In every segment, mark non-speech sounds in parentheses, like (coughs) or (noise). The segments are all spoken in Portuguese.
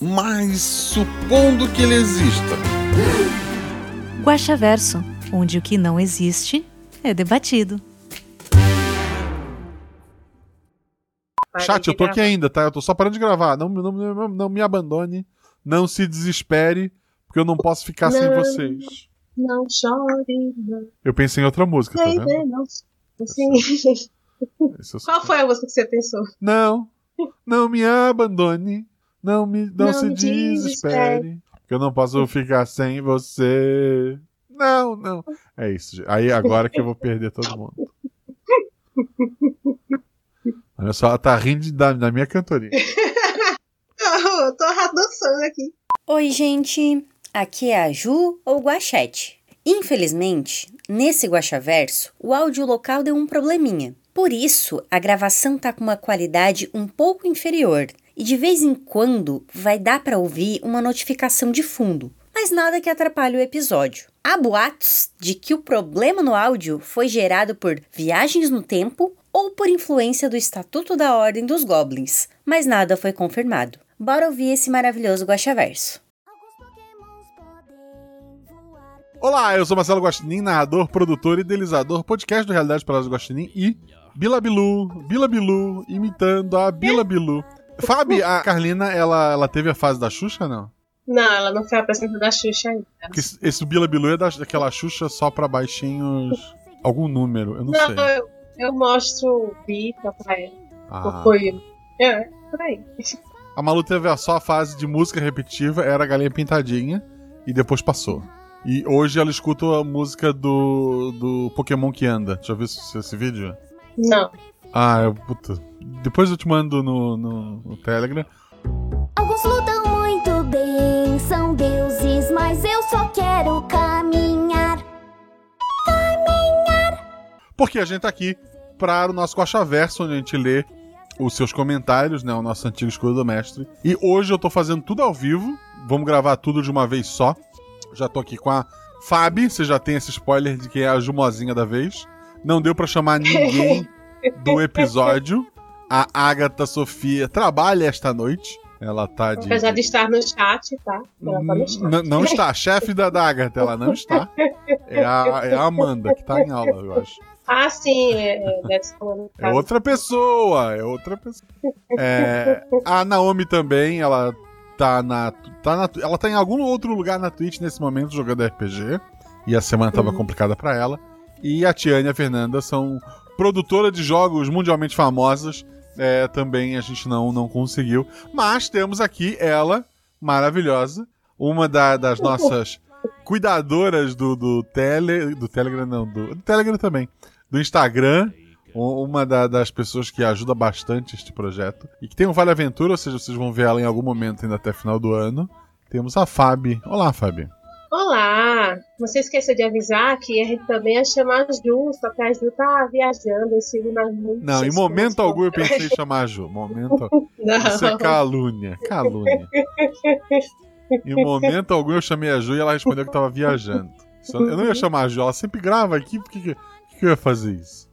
Mas supondo que ele exista. Guaxaverso, onde o que não existe é debatido. Chat, eu tô aqui ainda, tá? Eu tô só parando de gravar. Não, não, não, não me abandone. Não se desespere, porque eu não posso ficar sem Não. vocês. Não chore, não. Eu pensei em outra música, tá vendo? Baby, não. Assim. Eu só- Qual foi a música que você pensou? Não, não me abandone. Não, me, não, Não se desespere. desespere. Que eu não posso ficar sem você. Não, não. É isso. Aí agora que eu vou perder todo mundo. Olha só, ela tá rindo da, da minha cantoria. (laughs) Eu tô dançando aqui. Oi, gente! Aqui é a Ju ou Guachete. Infelizmente, nesse Guaxaverso, o áudio local deu um probleminha. Por isso, a gravação tá com uma qualidade um pouco inferior e de vez em quando vai dar para ouvir uma notificação de fundo, mas nada que atrapalhe o episódio. Há boatos de que o problema no áudio foi gerado por viagens no tempo ou por influência do Estatuto da Ordem dos Goblins, mas nada foi confirmado. Bora ouvir esse maravilhoso Guaxaverso. Olá, eu sou Marcelo Guaxinim, narrador, produtor e idealizador, podcast do Realidade do Guaxinim e Bila Bilu, Bila Bilu, imitando a Bila Bilu. Fábio, a Carlina, ela, ela teve a fase da Xuxa, não? Não, ela não foi apresentada da Xuxa ainda. Porque esse, esse Bila Bilu é da, daquela Xuxa só pra baixinhos. Algum número, eu não, Não, sei. eu, eu mostro Bita pra ela. Ah. Foi. É, por aí. A Malu teve a- só a fase de música repetitiva, era a galinha pintadinha, e depois passou. E hoje ela escuta a música do, do Pokémon que anda. Já viu esse, esse vídeo? Não. Ah, eu, puta. Depois eu te mando no, no, no Telegram. Alguns lutam muito bem, são deuses, mas eu só quero caminhar. Porque a gente tá aqui para o nosso Guaxaverso, onde a gente lê os seus comentários, né? O nosso antigo escudo do mestre. E hoje eu tô fazendo tudo ao vivo. Vamos gravar tudo de uma vez só. Já tô aqui com a Fabi. Você já tem esse spoiler de que é a Jumozinha da vez. Não deu pra chamar ninguém do (laughs) episódio. A Agatha Sofia trabalha esta noite. Ela tá de. Apesar de estar no chat, tá? Ela tá no chat. N- não está. Chefe da, Agatha, ela não está. (laughs) É a, é a Amanda, que tá em aula, eu acho. Ah, sim, é, é, É outra pessoa, é outra pessoa. É, a Naomi também, ela tá na, tá na. Ela tá em algum outro lugar na Twitch nesse momento jogando RPG. E a semana tava complicada pra ela. E a Tiane e a Fernanda são produtora de jogos mundialmente famosas. É, também a gente não, não conseguiu. Mas temos aqui ela, maravilhosa. Uma da- das nossas cuidadoras do, do Tele. Do Telegram, não, do, do Telegram também. Do Instagram. Uma da- das pessoas que ajuda bastante este projeto. E que tem um Vale Aventura, ou seja, vocês vão ver ela em algum momento ainda até final do ano. Temos a Fabi. Olá, Fabi. Olá! Você esqueceu de avisar que a gente também ia chamar a Ju, só que a Ju tá viajando, eu sigo nas muito Não, em momento algum eu pensei em chamar a Ju. Momento. Não. Isso é calúnia. Calúnia. Em momento algum eu chamei a Ju e ela respondeu que tava viajando. Eu não ia chamar a Ju, ela sempre grava aqui, por que, que eu ia fazer isso?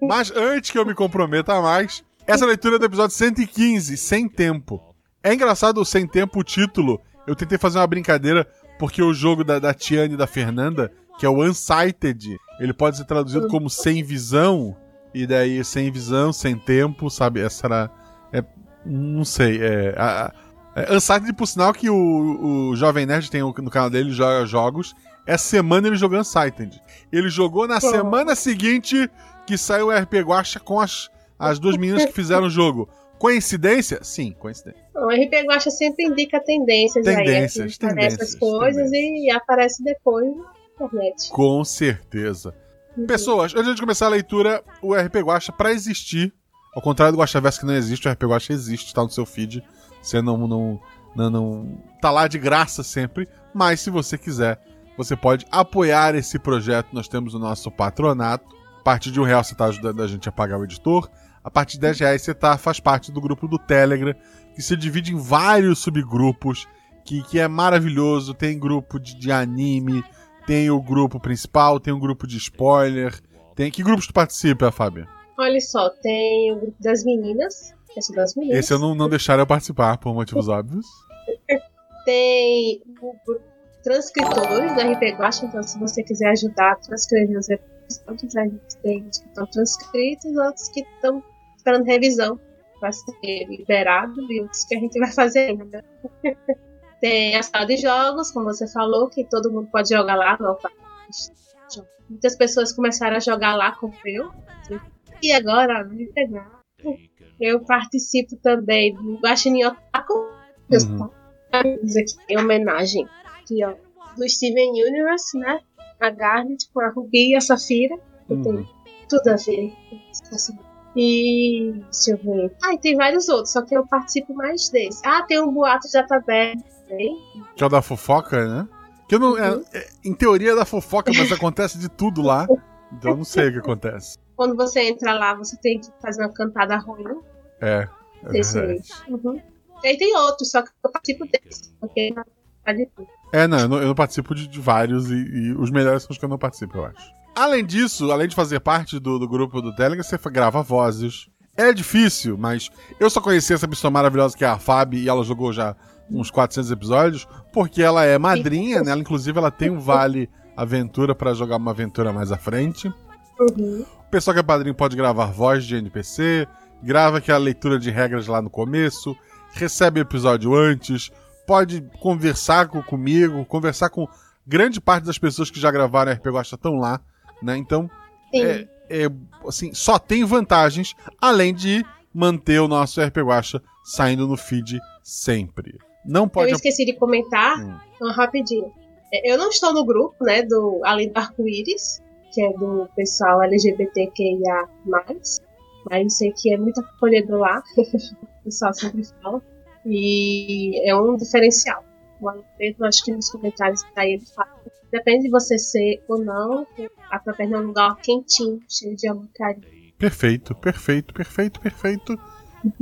Mas antes que eu me comprometa mais, essa leitura é do episódio 115, Sem Tempo. É engraçado o Sem Tempo, o título. Eu tentei fazer uma brincadeira, porque o jogo da, da Tiane e da Fernanda, que é o Unsighted, ele pode ser traduzido como Sem Visão, e daí Sem Visão, Sem Tempo, sabe? Essa era. É, não sei, é. A, é Unsighted, por sinal, que o, o Jovem Nerd tem no canal dele, joga jogos. Essa semana ele jogou Unsighted. Ele jogou na semana seguinte que saiu o RP Guacha com as, as duas meninas que fizeram o jogo. Coincidência? Sim, coincidência. O RP Guacha sempre indica tendências, Tendências, aí. assim, tendências, as coisas e aparece depois na internet. Com certeza. Pessoas, antes de começar a leitura, o RP Guacha, pra existir, ao contrário do Guaxaverso que não existe, o RP Guacha existe, tá no seu feed. Você não, não, Não, não tá lá de graça sempre, mas se você quiser, você pode apoiar esse projeto. Nós temos o nosso patronato. A partir de um real você está ajudando a gente a pagar o editor. A partir de 10 reais você tá, faz parte do grupo do Telegram, que se divide em vários subgrupos, que, que é maravilhoso. Tem grupo de, de anime, tem o grupo principal, tem um grupo de spoiler. Tem Que grupos tu participa, Fábio? Olha só, tem o grupo das meninas. Esse das meninas. Esse eu não, não deixaram eu participar, por motivos (laughs) óbvios. Tem o grupo transcritores do RP Guacha, então se você quiser ajudar a transcrever os episódios, a gente tem os que estão transcritos, outros que estão esperando revisão para ser liberado e outros que a gente vai fazer ainda. (laughs) tem a sala de jogos, como você falou, que todo mundo pode jogar lá no Muitas pessoas começaram a jogar lá como eu. E agora, me pegar. Eu participo também do Guaxinim Otaku. Uhum. Aqui, em homenagem aqui, ó, do Steven Universe, né? A Garnet com a Ruby e a Safira. Uhum. Tem tudo a ver. E deixa eu ver. Ah, e tem vários outros, só que eu participo mais desse. Ah, tem um boato de taverna também. Que é o da fofoca, né? Que não, é, uhum. é, em teoria é da fofoca, mas acontece de tudo lá. Então eu não sei o que acontece. Quando você entra lá, você tem que fazer uma cantada ruim. É. é Desse uhum. E aí tem outros, só que eu participo desse. Porque tá de tudo. É, não, eu não, eu não participo de, de vários e, e, os melhores são os que eu não participo, eu acho. Além disso, além de fazer parte do, do grupo do Telegram, você grava vozes. É difícil, mas eu só conheci essa pessoa maravilhosa que é a Fabi e ela jogou já uns 400 episódios, porque ela é madrinha, né? Ela, inclusive, ela tem um vale aventura para jogar uma aventura mais à frente. Uhum. O pessoal que é padrinho pode gravar voz de NPC, grava aquela leitura de regras lá no começo, recebe o episódio antes, pode conversar com, comigo, conversar com grande parte das pessoas que já gravaram RP Gosta estão lá, né? Então, é, é, assim, só tem vantagens, além de manter o nosso RP Guacha saindo no feed sempre. Não pode. Eu esqueci de comentar, hum. então, rapidinho. É, eu não estou no grupo, né, do Além do Arco-Íris, que é do pessoal LGBTQIA+, mas sei que é muito acolhedor lá, (laughs) o pessoal sempre fala, e é um diferencial. O Alfredo, acho que nos comentários daí ele fala, depende de você ser ou não, a tua perna é um lugar quentinho, cheio de amor carinho. Perfeito, perfeito, perfeito, perfeito.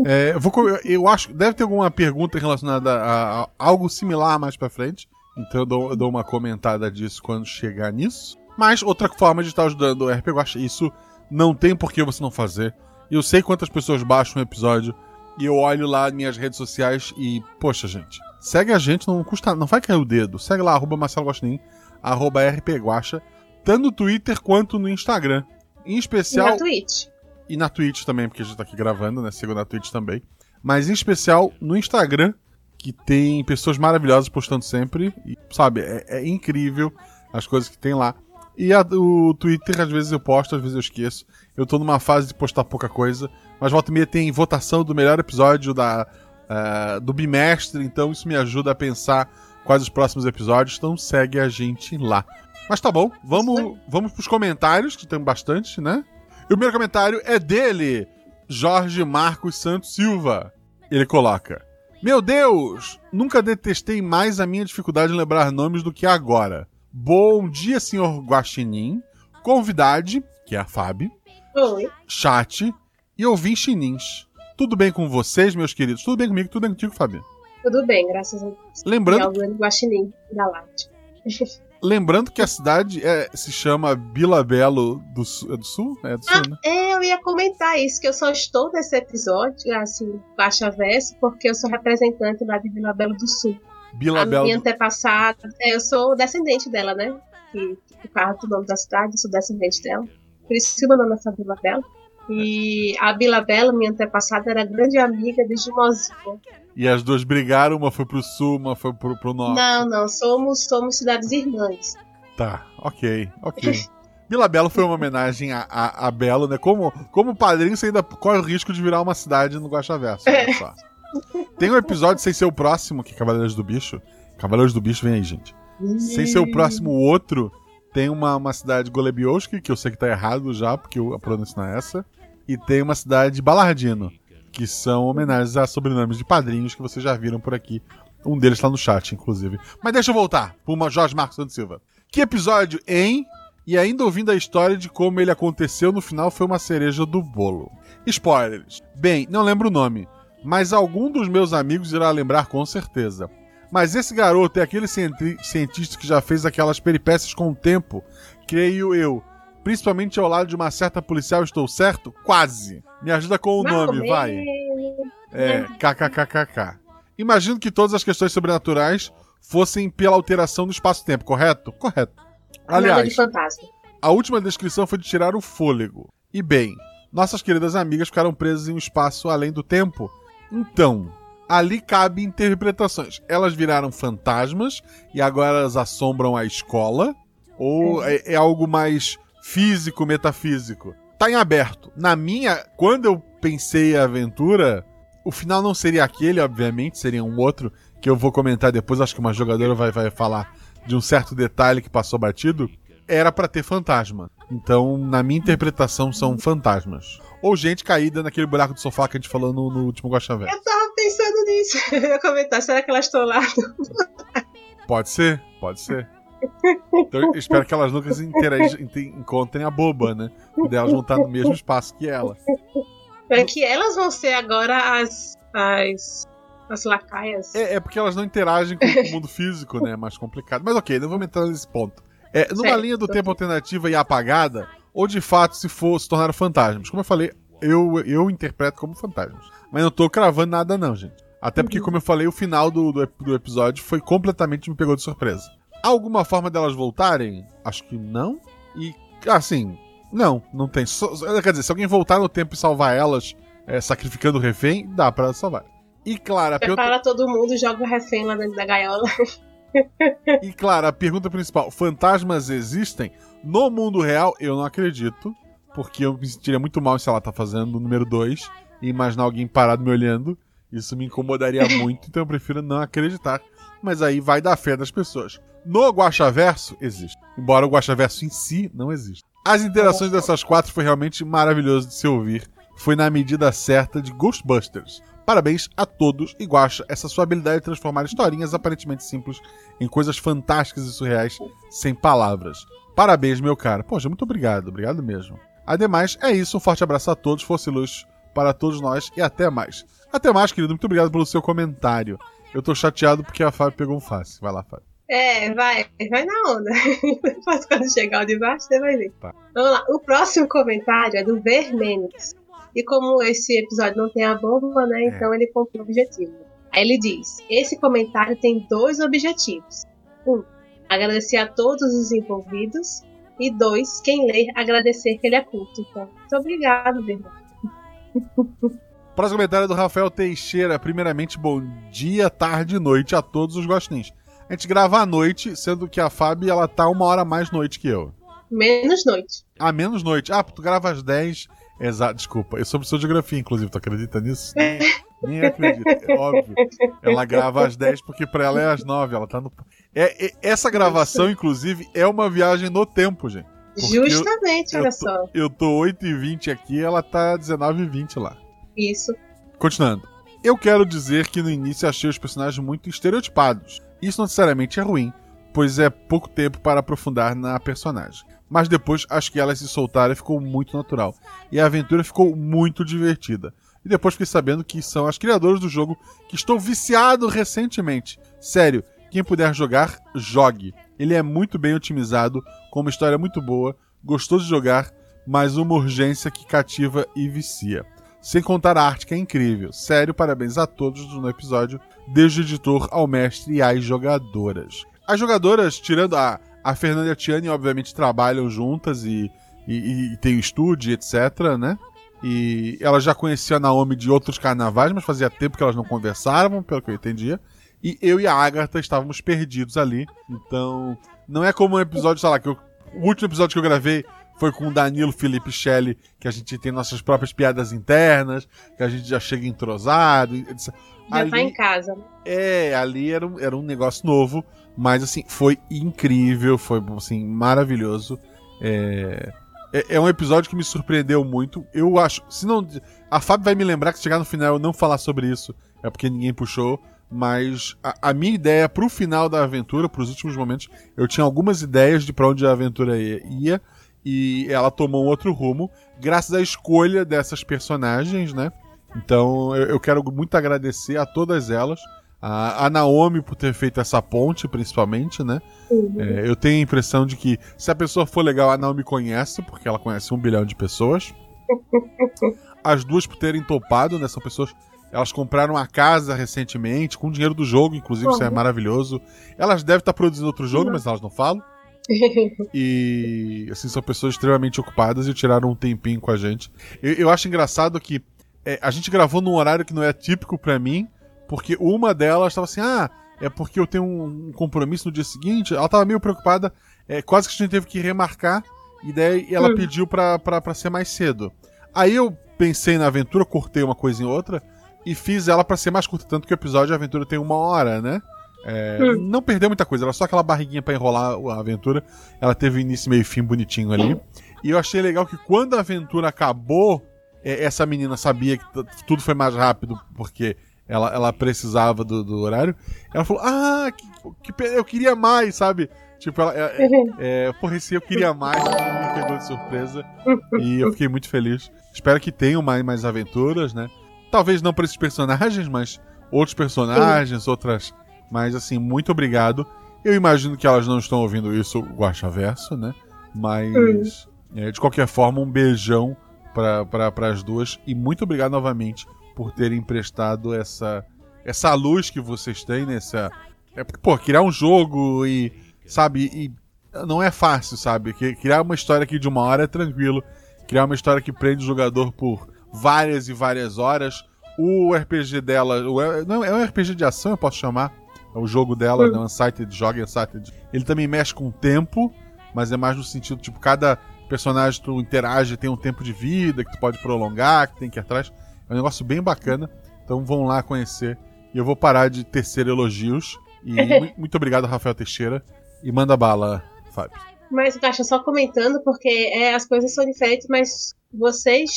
É, eu, vou, eu acho deve ter alguma pergunta relacionada a, a algo similar mais para frente. Então eu dou, eu dou, uma comentada disso quando chegar nisso. Mas outra forma de estar ajudando o RPG Guacha, isso não tem por que você não fazer. Eu sei quantas pessoas baixam um episódio e eu olho lá minhas redes sociais e, poxa, gente, segue a gente, não custa, não vai cair o dedo. Segue lá, arroba Marcelo Guaxinim, rpguacha, tanto no Twitter quanto no Instagram. Em especial. E na Twitch. E na Twitch também, porque a gente tá aqui gravando, né? Siga na Twitch também. Mas em especial no Instagram, que tem pessoas maravilhosas postando sempre. E, sabe, é, é incrível as coisas que tem lá. E a, o Twitter, às vezes eu posto, às vezes eu esqueço. Eu tô numa fase de postar pouca coisa. Mas volta e meia tem votação do melhor episódio da, uh, do bimestre, então isso me ajuda a pensar quais os próximos episódios. Então segue a gente lá. Mas tá bom, vamos, vamos pros comentários, que tem bastante, né? E o primeiro comentário é dele, Jorge Marcos Santos Silva. Ele coloca: Meu Deus, nunca detestei mais a minha dificuldade em lembrar nomes do que agora. Bom dia, senhor Guaxinim, convidade, que é a Fábio, Oi. chat e ouvir chinins. Tudo bem com vocês, meus queridos? Tudo bem comigo? Tudo bem contigo, Fábio? Tudo bem, graças a Deus. Lembrando. É o Guaxinim Galáctico. (laughs) Lembrando que a cidade é, se chama Vila Belo do, é do Sul? É do Sul, ah, né? É, eu ia comentar isso, que eu só estou nesse episódio, assim, baixa verso, porque eu sou representante lá de Vila Belo do Sul. Vila a Belo. Minha antepassada, é, eu sou descendente dela, né? Que, que fala o nome da cidade, eu sou descendente dela. Por isso que meu nome é Vila Belo. E a Bila Bela, minha antepassada, era grande amiga de Jumozinha. E as duas brigaram, uma foi pro sul, uma foi pro, pro norte. Não, não, somos, somos cidades irmãs. Tá, ok, ok. (laughs) Vila Belo foi uma homenagem a, a, a, Belo, né? Como, como padrinho, você ainda corre o risco de virar uma cidade no Guaxaverso. É. Só. Tem um episódio sem ser o próximo, que é Cavaleiros do Bicho. Cavaleiros do Bicho, vem aí, gente. Sem ser o próximo, o outro, tem uma, uma cidade Golebioski, que eu sei que tá errado já, porque a pronúncia não é essa e tem uma cidade Balardino, que são homenagens a sobrenomes de padrinhos que vocês já viram por aqui Um deles tá no chat, inclusive. Mas deixa eu voltar uma Jorge Marcos Santos Silva. Que episódio, hein? E ainda ouvindo a história de como ele aconteceu, no final foi uma cereja do bolo. Spoilers. Bem, não lembro o nome, mas algum dos meus amigos irá lembrar com certeza. Mas esse garoto é aquele cienti- cientista que já fez aquelas peripécias com o tempo, creio eu. Principalmente ao lado de uma certa policial, estou certo? Quase. Me ajuda com o nome, vai. É, kkkk. Imagino que todas as questões sobrenaturais fossem pela alteração do espaço-tempo, correto? Correto. Aliás, a última descrição foi de tirar o fôlego. E bem, nossas queridas amigas ficaram presas em um espaço além do tempo. Então, ali cabe interpretações. Elas viraram fantasmas e agora elas assombram a escola? Ou é, é algo mais físico, metafísico? Tá em aberto. Na minha, quando eu pensei a aventura, o final não seria aquele, obviamente, seria um outro que eu vou comentar depois. Acho que uma jogadora vai, vai falar de um certo detalhe que passou batido. Era pra ter fantasma. Então, na minha interpretação, são fantasmas. Ou gente caída naquele buraco de sofá que a gente falou no, no último Guaxa Velho. Eu tava pensando nisso. (laughs) Eu ia comentar, será que elas estão lá? Pode ser, pode ser. Então, espero que elas nunca encontrem a boba, né? Porque elas vão estar no mesmo espaço que ela. É que elas vão ser agora as. as. as lacaias. É, é porque elas não interagem com o mundo físico, né? É mais complicado. Mas ok, não vamos entrar nesse ponto. É, numa Certo, linha do tempo alternativa e apagada, ou de fato se for se tornaram fantasmas. Como eu falei, eu, eu interpreto como fantasmas. Mas não tô cravando nada, não, gente. Até porque, como eu falei, o final do, do, do episódio foi completamente me pegou de surpresa. Alguma forma delas voltarem? Acho que não. E, assim, não, não tem. Quer dizer, se alguém voltar no tempo e salvar elas, é, sacrificando o refém, dá pra salvar. E claro, a pergunta- Prepara todo mundo, joga o refém lá dentro da gaiola. (laughs) E claro, a pergunta principal: fantasmas existem? No mundo real, eu não acredito. Porque eu me sentiria muito mal se ela tá fazendo o número 2 e imaginar alguém parado me olhando. Isso me incomodaria (laughs) muito, então eu prefiro não acreditar. Mas aí vai da fé das pessoas. No Guaxaverso, existe. Embora o Guaxaverso em si não exista. As interações dessas quatro foi realmente maravilhoso de se ouvir. Foi na medida certa de Ghostbusters. Parabéns a todos e Guaxa, essa sua habilidade de transformar historinhas aparentemente simples em coisas fantásticas e surreais sem palavras. Parabéns, meu cara. Poxa, muito obrigado, obrigado mesmo. Ademais, é isso, um forte abraço a todos, fosse luz para todos nós e até mais. Até mais, querido, muito obrigado pelo seu comentário. Eu tô chateado porque a Fábio pegou um fácil. Vai lá, Fábio. É, vai, vai na onda. (laughs) Depois quando chegar o de baixo, você vai ver. Tá. Vamos lá. O próximo comentário é do Vermenes. E como esse episódio não tem a bomba, né? Então ele cumpriu o objetivo. Aí ele diz: Esse comentário tem dois objetivos. Um, agradecer a todos os envolvidos. E dois, quem ler, agradecer que ele é culto. Então, muito obrigado, Vermenes. (laughs) Próximo comentário é do Rafael Teixeira. Primeiramente, bom dia, tarde e noite a todos os gostins. A gente grava à noite, sendo que a Fábio ela tá uma hora mais noite que eu. Menos noite. Ah, menos noite. Ah, tu grava às 10. Exato, desculpa. Eu sou professor de geografia, inclusive. Tu acredita nisso? (laughs) Nem, acredito. É óbvio. Ela grava às 10 porque pra ela é às 9. Ela tá no. É, é- essa gravação, inclusive, é uma viagem no tempo, gente. Porque eu- Justamente, eu olha tô- só. Eu tô 8h20 aqui ela tá 19h20 lá. Isso. Continuando. Eu quero dizer que no início achei os personagens muito estereotipados. Isso não necessariamente é ruim, pois é pouco tempo para aprofundar na personagem. Mas depois acho que elas se soltaram e ficou muito natural. E a aventura ficou muito divertida. E depois fiquei sabendo que são as criadoras do jogo que estou viciado recentemente. Sério, quem puder jogar, jogue. Ele é muito bem otimizado, com uma história muito boa, gostoso de jogar, mas uma urgência que cativa e vicia. Sem contar a arte que é incrível. Sério, parabéns a todos no episódio, desde o editor ao mestre e às jogadoras. As jogadoras, tirando a, a Fernanda e a Tiane, obviamente trabalham juntas e, e, e tem o estúdio, etc, né? E ela já conhecia a Naomi de outros carnavais, mas fazia tempo que elas não conversavam, pelo que eu entendia. E eu e a Agatha estávamos perdidos ali. Então, não é como um episódio, sei lá, que eu- o último episódio que eu gravei foi com o Danilo, Felipe Shelley, que a gente tem nossas próprias piadas internas, que a gente já chega entrosado. e etc. Já tá em casa. né? É, ali era um, era um negócio novo, mas assim, foi incrível, foi assim, maravilhoso. É, é, é um episódio que me surpreendeu muito. Eu acho, se não. A Fábio vai me lembrar que se chegar no final eu não falar sobre isso, é porque ninguém puxou. Mas a, a minha ideia pro final da aventura, pros últimos momentos, eu tinha algumas ideias de pra onde a aventura ia e ela tomou um outro rumo, graças à escolha dessas personagens, né? Então eu, eu quero muito agradecer a todas elas. A, a Naomi por ter feito essa ponte, principalmente, né? É, eu tenho a impressão de que se a pessoa for legal, a Naomi conhece, porque ela conhece um bilhão de pessoas. (laughs) As duas por terem topado, né? São pessoas. Elas compraram uma casa recentemente, com dinheiro do jogo, inclusive, isso é Uhum. maravilhoso. Elas devem estar produzindo outro jogo, mas elas não falam. (laughs) E assim, são pessoas extremamente ocupadas e tiraram um tempinho com a gente. Eu, eu acho engraçado que é, a gente gravou num horário que não é típico pra mim, porque uma delas tava assim, ah, é porque eu tenho um, compromisso no dia seguinte. Ela tava meio preocupada, é, quase que a gente teve que remarcar, e daí ela Hum. pediu pra, pra, pra ser mais cedo. Aí eu pensei na aventura, cortei uma coisa em outra, e fiz ela pra ser mais curta, tanto que o episódio de aventura tem uma hora, né? É, Hum. Não perdeu muita coisa, era só aquela barriguinha pra enrolar a aventura. Ela teve início, meio e fim bonitinho ali. E eu achei legal que quando a aventura acabou, é, essa menina sabia que tudo foi mais rápido porque ela, ela precisava do, do horário. Ela falou: Ah, que, que eu queria mais, sabe? Tipo, ela. É, é, é, porra, esse eu queria mais, me pegou de surpresa. E eu fiquei muito feliz. Espero que tenham mais, mais aventuras, né? Talvez não para esses personagens, mas outros personagens, outras. Mas assim, muito obrigado. Eu imagino que elas não estão ouvindo isso, o Guaxaverso, né? Mas, é, de qualquer forma, um beijão para as duas. E muito obrigado novamente por terem emprestado essa, essa luz que vocês têm nessa. É porque, pô, criar um jogo e. Sabe? E não é fácil, sabe? Que- Criar uma história aqui de uma hora é tranquilo. Criar uma história que prende o jogador por várias e várias horas. O RPG dela. o- Não, é um RPG de ação, eu posso chamar. É o jogo dela, Hum. né? Unsighted, joga Unsighted. Ele também mexe com o tempo, mas é mais no sentido, tipo, cada personagem que tu interage tem um tempo de vida que tu pode prolongar, que tem que ir atrás. É um negócio bem bacana. Então vão lá conhecer. E eu vou parar de tecer elogios. E (laughs) mu- muito obrigado, Rafael Teixeira. E manda bala, Fábio. Mas, Caixa, só comentando, porque é, as coisas são diferentes, mas vocês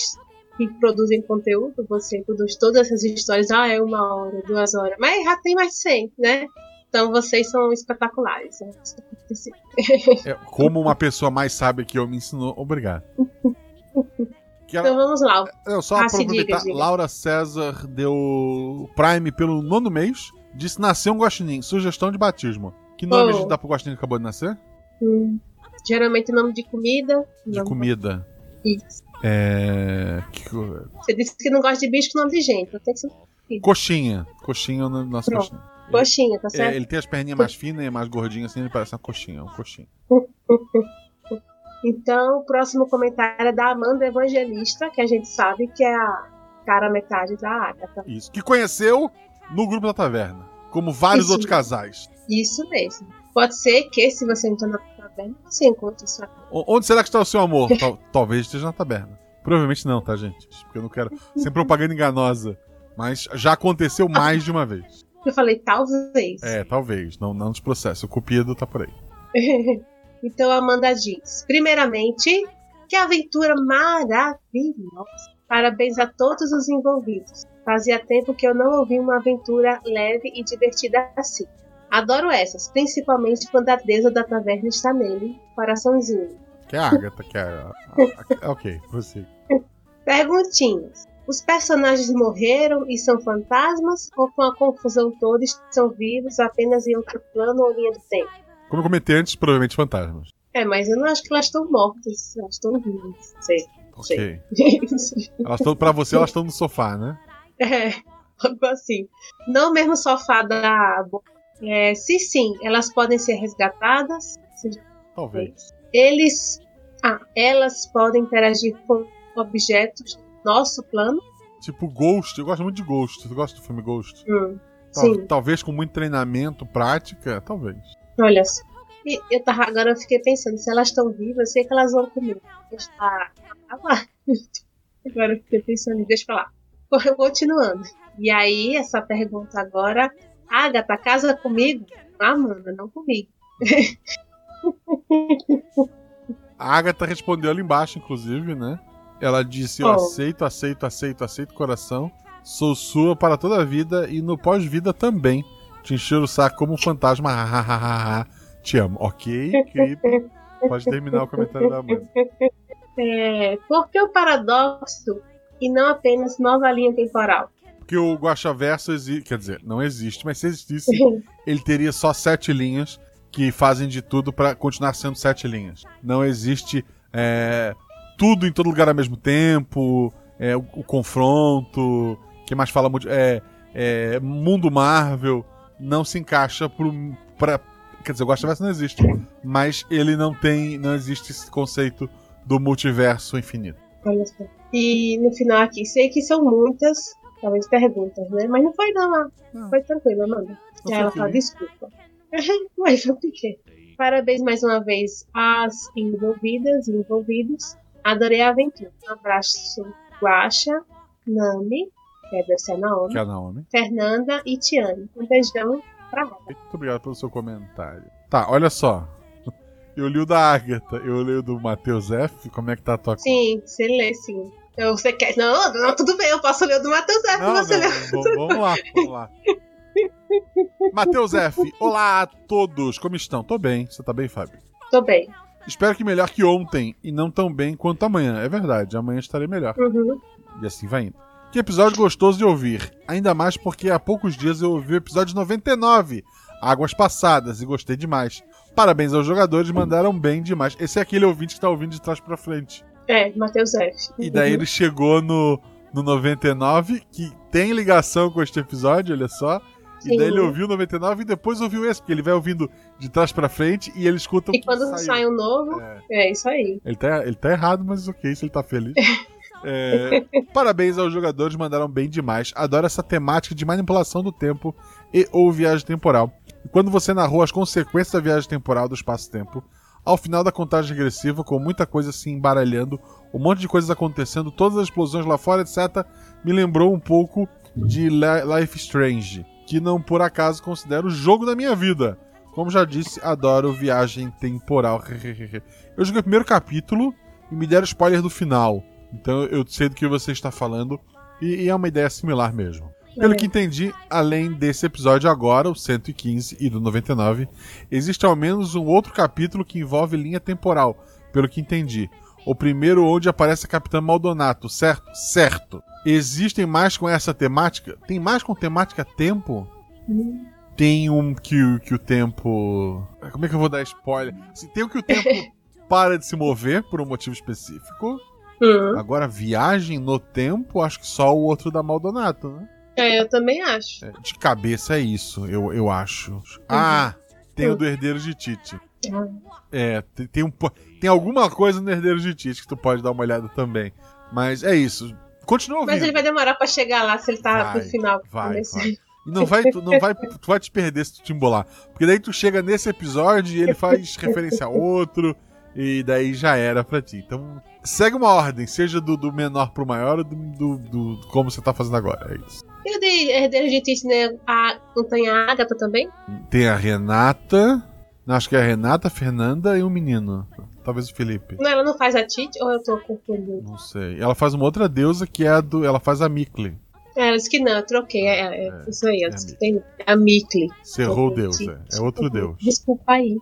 que produzem conteúdo, você produz todas essas histórias, ah, é uma hora, duas horas, mas já tem mais de 100, né? Então vocês são espetaculares. né? (laughs) É, como uma pessoa mais sábia que eu me ensinou, obrigado. (laughs) Ela- Então vamos lá. Eu só Ah, se diga, aproveitar, diga. Laura César deu Prime pelo nono mês. Disse nasceu um guaxinim. Sugestão de batismo. Que nome a Oh. gente dá pro guaxinim que acabou de nascer? Hum, geralmente nome de comida. De comida. Isso. É. que Você disse que não gosta de bicho com nome de gente. Tem que ser Coxinha. Coxinha é o nosso Pronto. coxinha. coxinha, tá É, certo? ele tem as perninhas mais finas e é mais gordinho assim, ele parece uma coxinha. Um coxinha. (laughs) Então, o próximo comentário é da Amanda Evangelista, que a gente sabe que é a cara metade da Agatha. Isso. Que conheceu no grupo da taverna. Como vários Isso. outros casais. Isso mesmo. Pode ser que, se você entrar na taverna, você encontre sua Onde será que está o seu amor? Tal- (laughs) talvez esteja na taberna. Provavelmente não, tá, gente? Porque eu não quero. Sem propaganda enganosa. Mas já aconteceu mais de uma vez. Eu falei, talvez. É, talvez. Não, não nos processos. O cupido tá por aí. (laughs) então a Amanda diz: primeiramente, que aventura maravilhosa. Parabéns a todos os envolvidos. Fazia tempo que eu não ouvi uma aventura leve e divertida assim. Adoro essas, principalmente quando a deusa da taverna está nele. Coraçãozinho. Que é a Agatha, que é a. a- a- ok, prossiga. Perguntinhas. Os personagens morreram e são fantasmas? Ou com a confusão toda estão vivos apenas em outro plano ou linha do tempo? Como eu comentei antes, provavelmente fantasmas. É, mas eu não acho que elas estão mortas. Elas estão vivas. Sei. Ok. (laughs) Elas estão. Pra você, elas estão no sofá, né? É, algo assim. Não mesmo sofá da. É, se sim, elas podem ser resgatadas. Talvez. Eles. Ah, elas podem interagir com objetos do nosso plano. Tipo Ghost, eu gosto muito de Ghost. Tu gosta do filme Ghost? Hum, Tal- sim. talvez com muito treinamento, prática, talvez. Olha só. E eu tava, agora eu fiquei pensando, se elas estão vivas, eu sei que elas vão comer. Ah, ah lá. (laughs) Agora eu fiquei pensando, deixa pra lá. Continuando. E aí, essa pergunta agora. Agatha, casa comigo? Ah, Amanda, não comigo. A Agatha respondeu ali embaixo, inclusive, né? Ela disse: Eu Oh. aceito, aceito, aceito, aceito, coração. Sou sua para toda a vida e no pós-vida também. Te encher o saco como um fantasma. Te amo. Ok, creepy. Pode terminar o comentário da Amanda. É, por que o paradoxo e não apenas nova linha temporal? Porque o Guaxaverso existe. Quer dizer, não existe, mas se existisse, (laughs) ele teria só sete linhas que fazem de tudo para continuar sendo sete linhas. Não existe é, tudo em todo lugar ao mesmo tempo, é, o, o confronto, que mais fala muito. É, é, mundo Marvel não se encaixa pro, pra. Quer dizer, o Guaxaverso não existe, mas ele não tem. Não existe esse conceito do multiverso infinito. Olha só. E no final aqui, sei que são muitas, talvez perguntas, né? Mas não foi não, Não. foi tranquilo, Amanda. Não ela fala, desculpa. (laughs) Mas foi por quê? Parabéns mais uma vez às envolvidas e envolvidos. Adorei a aventura. Um abraço, Guaxa, Nami, que deve ser a Naomi, Que é a Naomi. Fernanda e Tiane. Um beijão pra ela. Muito obrigado pelo seu comentário. Tá, olha só. (laughs) Eu li o da Agatha, eu li o do Matheus F. Como é que tá a tua Sim, você lê, sim. Então, você quer. Não, não, tudo bem, eu posso ler o do Matheus F. Não, você não, vamos lá, vamos lá. Matheus F. Olá a todos, como estão? Tô bem, você tá bem, Fábio? Tô bem. Espero que melhor que ontem e não tão bem quanto amanhã. É verdade, amanhã estarei melhor. Uhum. E assim vai indo. Que episódio gostoso de ouvir. Ainda mais porque há poucos dias eu ouvi o episódio 99, Águas Passadas, e gostei demais. Parabéns aos jogadores, mandaram bem demais. Esse é aquele ouvinte que tá ouvindo de trás pra frente. É, Matheus F. E daí ele chegou no, no 99, que tem ligação com este episódio, olha só. E Sim. daí ele ouviu o 99 e depois ouviu esse, porque ele vai ouvindo de trás pra frente e ele escuta o E quando sai um novo, É. é isso aí. Ele tá, ele tá errado, mas ok, se ele tá feliz. (laughs) É, parabéns aos jogadores, mandaram bem demais. Adoro essa temática de manipulação do tempo e ou viagem temporal. E quando você narrou as consequências da viagem temporal do espaço-tempo, ao final da contagem regressiva, com muita coisa se embaralhando, um monte de coisas acontecendo, todas as explosões lá fora, etc., me lembrou um pouco de Li- Life Strange, que não por acaso considero o jogo da minha vida. Como já disse, adoro viagem temporal. (laughs) Eu joguei o primeiro capítulo e me deram spoiler do final. Então eu sei do que você está falando. E, e é uma ideia similar mesmo. Pelo que entendi, além desse episódio agora, o 115 e do 99, existe ao menos um outro capítulo que envolve linha temporal. Pelo que entendi. O primeiro onde aparece a Capitã Maldonato, certo? Certo. Existem mais com essa temática? Tem mais com temática tempo? Tem um que, o- que o tempo. Como é que eu vou dar spoiler? Assim, tem um que o tempo (laughs) para de se mover por um motivo específico. Hum. Agora, viagem no tempo, acho que só o outro da Maldonato, né? É, eu também acho. É, De cabeça é isso, eu, eu acho. Ah, tem o do Herdeiro de Tite. Ah, É, tem, tem, um, tem alguma coisa no Herdeiro de Tite que tu pode dar uma olhada também. Mas é isso. Continua ouvindo. Mas ele vai demorar pra chegar lá se ele tá Vai, no final. vai, vai. E não vai, tu, não vai, tu vai te perder se tu te embolar. Porque daí tu chega nesse episódio e ele faz (laughs) referência a outro, e daí já era pra ti. Então, segue uma ordem, seja do, do menor pro maior ou do, do, do- como você tá fazendo agora. É isso. E o de Herdeiro de Tite, né? A, não tem a Agatha também? Tem a Renata. Acho que é a Renata, a Fernanda e um menino. Talvez o Felipe. Não, ela não faz a Tite ou eu tô confundindo? Não sei. Ela faz uma outra deusa que é a do. Ela faz a Mikli. É, ela disse que não, eu troquei. É, é, É, isso aí, é ela disse que tem a Mikli. Cerrou o deus, é. É outro deus. Desculpa aí.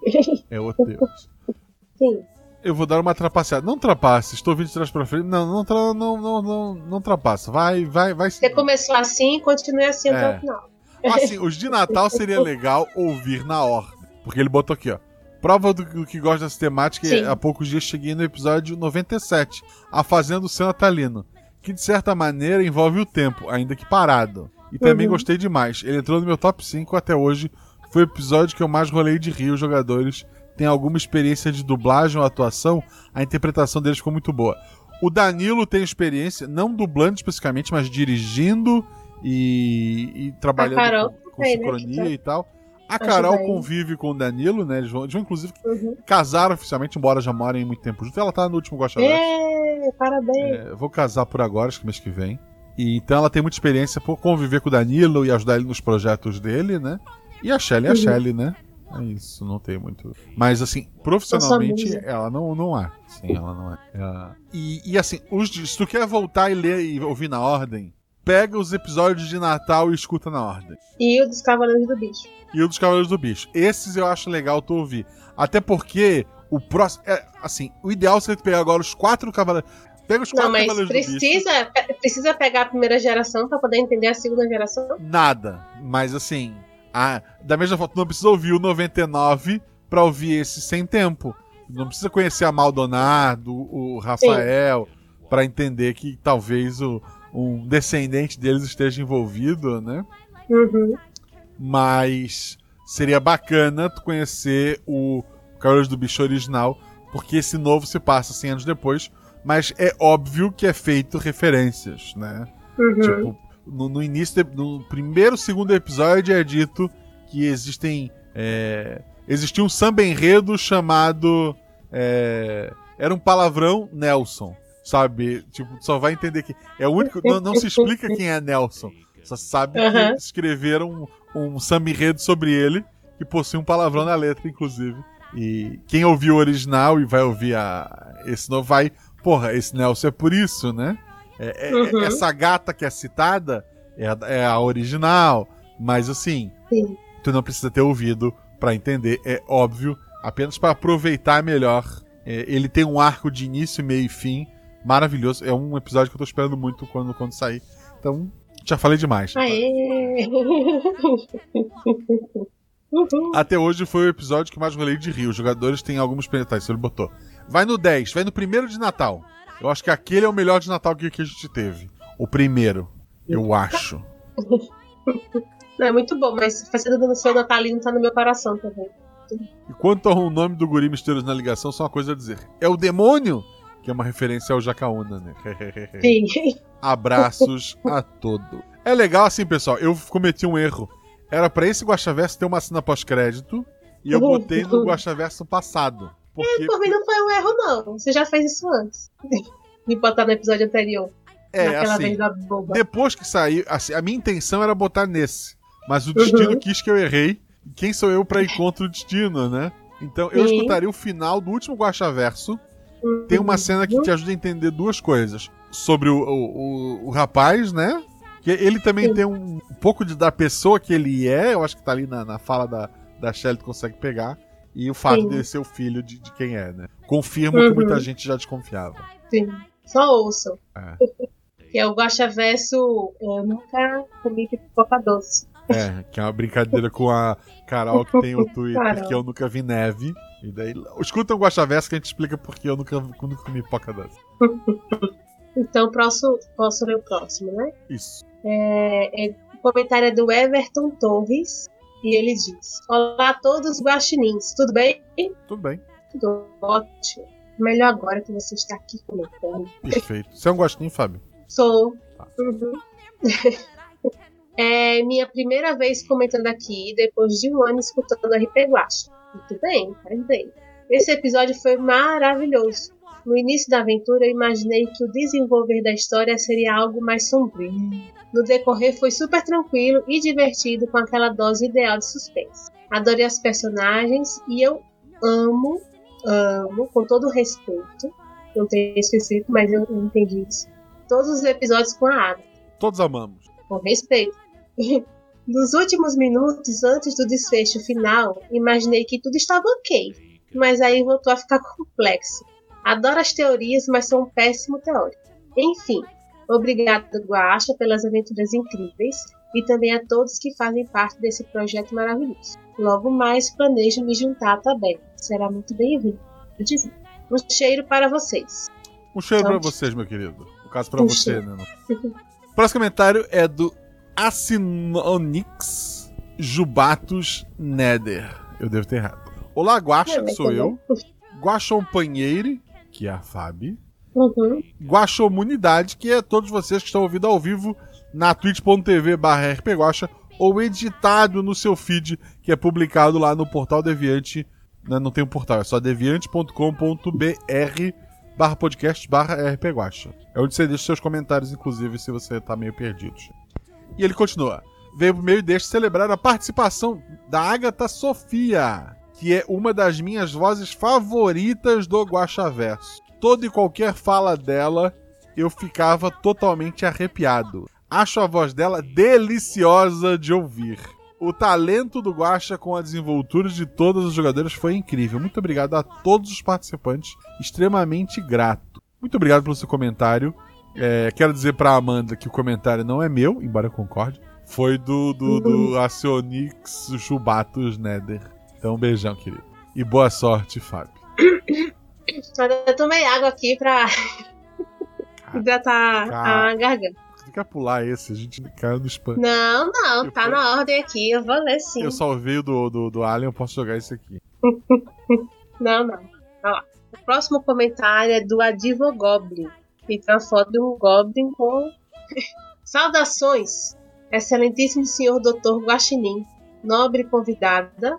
É outro deus. (laughs) Sim. Eu vou dar uma trapaceada. Não trapace, estou vindo de trás pra frente. Não, não, tra, não, não, não, não trapassa. Vai, vai, vai. Você começou assim, continue assim até É. o final. Assim, os de Natal seria legal ouvir na ordem. Porque ele botou aqui, ó. Prova do, do que gosta dessa temática. Sim. Há poucos dias cheguei no episódio 97, A Fazenda do Seu Natalino. Que de certa maneira envolve o tempo, ainda que parado. E também Uhum. gostei demais. Ele entrou no meu top 5 até hoje. Foi o episódio que eu mais rolei de rir. Os jogadores têm alguma experiência de dublagem ou atuação. A interpretação deles ficou muito boa. O Danilo tem experiência, não dublando especificamente, mas dirigindo e, e trabalhando A com, com né, sincronia que e tal. A Carol convive com o Danilo, né? Eles vão, eles vão inclusive Uhum. casar oficialmente, embora já morem muito tempo juntos. Ela tá no último Verso. É, parabéns. É, vou casar por agora, acho que mês que vem. E, então ela tem muita experiência por conviver com o Danilo e ajudar ele nos projetos dele, né? E a Shelly é a Uhum. Shelly, né? É isso, não tem muito. Mas assim, profissionalmente, ela não, não é. Sim, ela não é. É. E, e assim, os, se tu quer voltar e ler e ouvir na ordem, pega os episódios de Natal e escuta na ordem. E o dos Cavaleiros do Bicho. E o dos Cavaleiros do Bicho. Esses eu acho legal tu ouvir. Até porque o próximo. É, assim, o ideal seria tu pegar agora os quatro Cavaleiros. Pega os quatro Não, mas Cavaleiros do Bicho. precisa, precisa pegar a primeira geração pra poder entender a segunda geração? Nada. Mas assim, a- da mesma forma, tu não precisa ouvir o 99 pra ouvir esse sem tempo. Não precisa conhecer a Maldonado, o Rafael, pra entender que talvez o, um descendente deles esteja envolvido, né? Uhum. Mas seria bacana tu conhecer o Cavaleiros do Bicho original, porque esse novo se passa 100 anos depois, mas é óbvio que é feito referências, né? Uhum. Tipo, no, no início, de- no primeiro, segundo episódio é dito que existem. É, existia um samba enredo chamado. é, era um palavrão Nelson. Sabe? Tipo, só vai entender que. É o único. Não, não se explica quem é Nelson. Só se sabe Aham. que escreveram um, um samba enredo sobre ele, que possui um palavrão na letra, inclusive. E quem ouviu o original e vai ouvir a, esse novo vai. Porra, esse Nelson é por isso, né? É- é- Uhum. Essa gata que é citada é a, é a original, mas assim, Sim. tu não precisa ter ouvido pra entender, é óbvio, apenas pra aproveitar melhor. É, ele tem um arco de início, meio e fim maravilhoso. É um episódio que eu tô esperando muito quando, quando sair. Então, já falei demais. Aê! Uhul. (laughs) Até hoje foi o episódio que mais rolei de rir. Os jogadores têm alguns penetrais, isso ele botou. Vai no 10, vai no primeiro de Natal. Eu acho que aquele é o melhor de Natal que, que a gente teve. O primeiro, eu acho. Não, é muito bom, mas fazendo do seu natalino tá no meu coração também. E quanto ao nome do guri misterioso na ligação, só uma coisa a dizer. É o demônio! Que é uma referência ao Jacaúna, né? (laughs) Sim. Abraços a todo. É legal assim, pessoal. Eu cometi um erro. Era pra esse Guaxaverso ter uma cena pós-crédito e eu (laughs) botei no Guaxaverso passado. Porque Por mim não foi um erro, não. Você já fez isso antes. (laughs) Me botar no episódio anterior. é naquela assim. vez da boba. Depois que saiu, assim, a minha intenção era botar nesse. Mas o destino Uhum. quis que eu errei. Quem sou eu pra ir contra o destino, né? Então eu Sim. escutaria o final do último Guaxaverso. Tem uma cena que te ajuda a entender duas coisas. Sobre o, o, o- o rapaz, né? Que ele também Sim. tem um, um pouco de, da pessoa que ele é. Eu acho que tá ali na, na fala da, da Shelly, tu consegue pegar. E o fato Sim. dele ser o filho de, de quem é, né? Confirma o que Uhum. muita gente já desconfiava. Sim. Só ouçam. É. (laughs) Que é o Guaxaverso. Eu nunca comi pipoca doce. É, que é uma brincadeira com a Carol que tem o (laughs) Twitter Carol. que eu nunca vi neve. E daí. Escuta o Guaxaverso que a gente explica porque eu nunca, nunca comi pipoca dessa. (laughs) Então, posso, posso ler o próximo, né? Isso. É, é, o comentário é do Everton Torres. E ele diz: Olá a todos guaxinins, tudo bem? Tudo bem. Tudo ótimo. Melhor agora que você está aqui comentando. Perfeito. Você é um gostinho, Fábio? Sou. Uhum. (laughs) é minha primeira vez comentando aqui, depois de um ano escutando RP Guacha. Muito bem, faz bem. Esse episódio foi maravilhoso. No início da aventura, eu imaginei que o desenvolver da história seria algo mais sombrio. No decorrer, foi super tranquilo e divertido com aquela dose ideal de suspense. Adorei as personagens e eu amo, amo, com todo respeito, não tem específico, mas eu eu entendi isso. Todos os episódios com a Ada, Todos amamos. com respeito. (laughs) Nos últimos minutos, antes do desfecho final, imaginei que tudo estava ok, mas aí voltou a ficar (laughs) complexo. Adoro as teorias, mas sou um péssimo teórico. Enfim, obrigado, Guacha, pelas aventuras incríveis e também a todos que fazem parte desse projeto maravilhoso. Logo mais, planejo me juntar à tabela. Será muito bem-vindo. Um cheiro para vocês. Um cheiro Então, vocês, meu querido. No caso pra um você, cheiro. né? Próximo comentário é do Asinonix Jubatus Nether. Eu devo ter errado. Olá, mas sou tá eu. Guaxompanheire, que é a Fabi. Uhum. Guaxomunidade, que é todos vocês que estão ouvindo ao vivo na twitch.tv barra rpguacha ou editado no seu feed, que é publicado lá no Portal Deviante. Né, Não tem um portal, é só deviante.com.br barra podcast barra rpguacha. É onde você deixa seus comentários, inclusive, se você tá meio perdido. E ele continua. Veio pro meio e deixa celebrar a participação da Agatha Sofia, que é uma das minhas vozes favoritas do Guaxaverso. Toda e qualquer fala dela, eu ficava totalmente arrepiado. Acho a voz dela deliciosa de ouvir. O talento do Guaxa com a desenvoltura de todos os jogadores foi incrível. Muito obrigado a todos os participantes. Extremamente grato. Muito obrigado pelo seu comentário. É, quero dizer pra Amanda que o comentário não é meu, embora eu concorde. Foi do, do, do Acionix Chubatos Nether. Então, um beijão, querido. E boa sorte, Fábio. (coughs) Eu tomei água aqui pra (laughs) hidratar a garganta. Fica pular esse, a gente caiu no spam. Não, não, Eu tá fui- na ordem aqui, eu vou ler sim. Eu salvei o do, do, do Alien, eu posso jogar esse aqui. (laughs) Não, não. Olha lá. O próximo comentário é do Adivogoblin. E tem uma foto de um Goblin com. (laughs) Saudações, excelentíssimo senhor Dr. Guaxinim, nobre convidada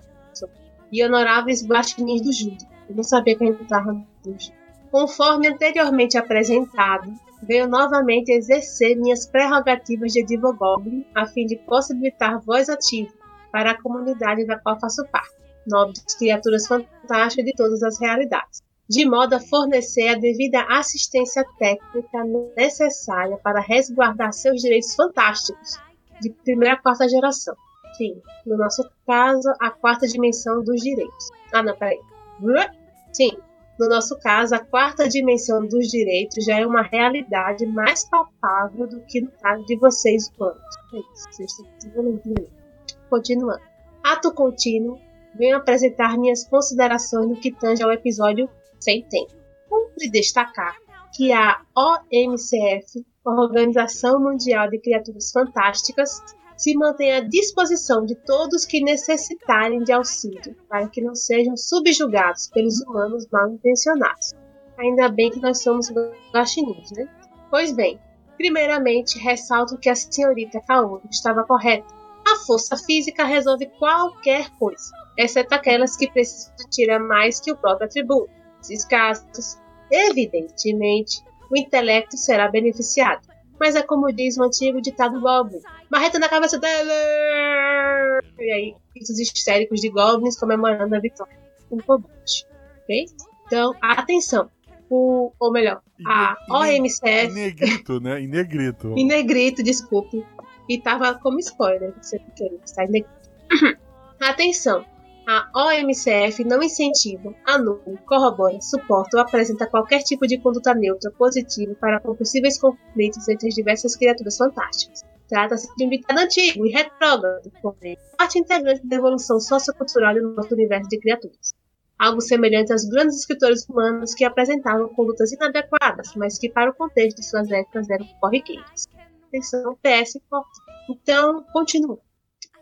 e honoráveis guaxinins do Judo. Eu não sabia que a gente estava no Judo. Conforme anteriormente apresentado, venho novamente exercer minhas prerrogativas de Adivogoblin a fim de possibilitar voz ativa para a comunidade da qual faço parte nobres criaturas fantásticas de todas as realidades, de modo a fornecer a devida assistência técnica necessária para resguardar seus direitos fantásticos de primeira a quarta geração. Sim, no nosso caso, a quarta dimensão dos direitos. Ah, não, peraí. Sim, no nosso caso, a quarta dimensão dos direitos já é uma realidade mais palpável do que no caso de vocês humanos. É. Continuando. Ato contínuo venho apresentar minhas considerações no que tange ao episódio Sem Tempo. Cumpre destacar que a OMCF, Organização Mundial de Criaturas Fantásticas, se mantém à disposição de todos que necessitarem de auxílio, para que não sejam subjugados pelos humanos mal intencionados. Ainda bem que nós somos guaxinins, né? Pois bem, primeiramente ressalto que a senhorita Kaoru estava correta. A força física resolve qualquer coisa exceto aquelas que precisam tirar mais que o próprio atributo. Nesses casos, evidentemente, o intelecto será beneficiado. Mas é como diz o antigo ditado Goblin: marreta na cabeça dele! E aí, os histéricos de Goblins comemorando a vitória com o combate. Ok? Então, atenção! O, ou melhor, a Em OMCF, negrito, né? Em negrito. (laughs) em negrito, desculpe, e tava como spoiler, você queria estar em negrito. (coughs) Atenção! A OMCF não incentiva, anula, corrobora, suporta ou apresenta qualquer tipo de conduta neutra positiva para possíveis conflitos entre as diversas criaturas fantásticas. Trata-se de um ditado antigo e retrógrado, porém, parte integrante da evolução sociocultural do nosso universo de criaturas. Algo semelhante aos grandes escritores humanos que apresentavam condutas inadequadas, mas que para o contexto de suas épocas eram corriqueiras. Atenção, PS. Então, continua.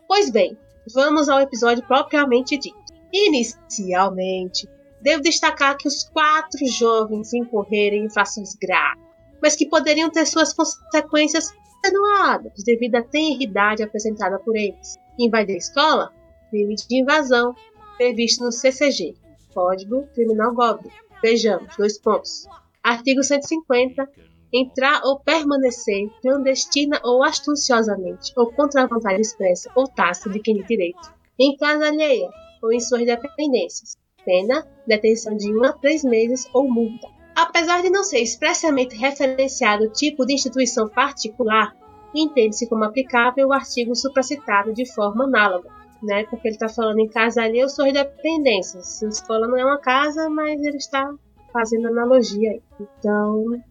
Pois bem, vamos ao episódio propriamente dito. Inicialmente, devo destacar que os quatro jovens incorreram em infrações graves, mas que poderiam ter suas consequências atenuadas devido à tenridade apresentada por eles. Invadir a escola? Crime de invasão, previsto no CCG, Código Criminal Goblin. Vejamos, dois pontos. Artigo 150. Entrar ou permanecer clandestina ou astuciosamente, ou contra a vontade expressa ou tácita de quem de direito, em casa alheia ou em suas dependências. Pena, detenção de 1 a 3 meses ou multa. Apesar de não ser expressamente referenciado o tipo de instituição particular, entende-se como aplicável o artigo supracitado de forma análoga, né? Porque ele está falando em casa alheia ou suas dependências. A escola não é uma casa, mas ele está fazendo analogia. Então,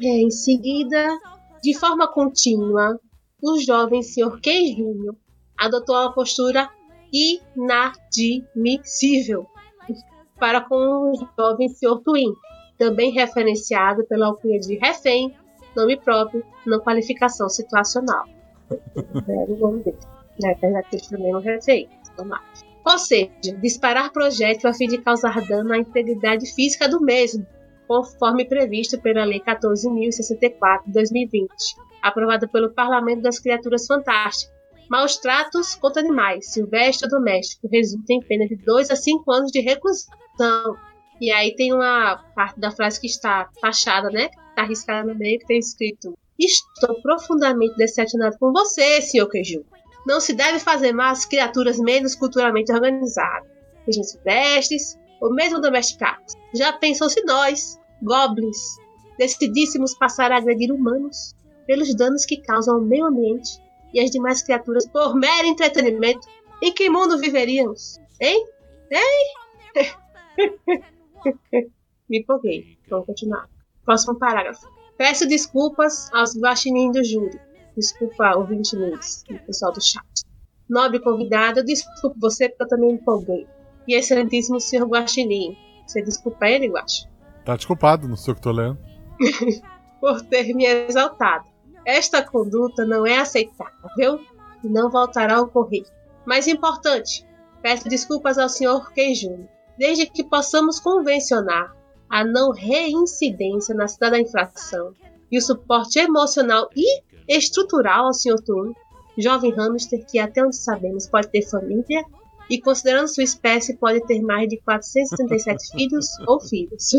é, em seguida, de forma contínua, o jovem Sr. Júnior adotou a postura inadmissível para com o jovem Sr. Twin, também referenciado pela alcunha de refém, nome próprio, não qualificação situacional. (laughs) Era o nome dele. Né, Apesar que ele também não refém. Ou seja, disparar projétil a fim de causar dano à integridade física do mesmo, conforme previsto pela Lei 14.064 de 2020, aprovada pelo Parlamento das Criaturas Fantásticas. Maus tratos contra animais, silvestre ou doméstico, resultam em pena de 2 a 5 anos de reclusão. E aí tem uma parte da frase que está fachada, né? Está arriscada no meio, que tem escrito: Estou profundamente decepcionado com você, Sr. Keiju. Não se deve fazer mais criaturas menos culturalmente organizadas, sejam silvestres ou mesmo domesticados. Já pensou se nós, goblins, decidíssemos passar a agredir humanos? pelos danos que causam ao meio ambiente e às demais criaturas por mero entretenimento, em que mundo viveríamos? Hein? Hein? (laughs) Me empolguei. Vamos continuar. Próximo parágrafo. Peço desculpas aos guaxinins do júri. Desculpa, ouvinte Nunes, o pessoal do chat. Nobre convidado, eu desculpo você porque eu também me empolguei. E excelentíssimo senhor Guaxinim. Você desculpa ele, Guax? Tá desculpado, não sei o que tô lendo. (laughs) Por ter me exaltado. Esta conduta não é aceitável e não voltará a ocorrer. Mais importante, peço desculpas ao senhor Queijuno. Desde que possamos convencionar a não reincidência na cidade da infração e o suporte emocional e estrutural ao senhor Turno, jovem hamster que, até onde sabemos, pode ter família e, considerando sua espécie, pode ter mais de 477 (laughs) filhos ou filhos. (laughs)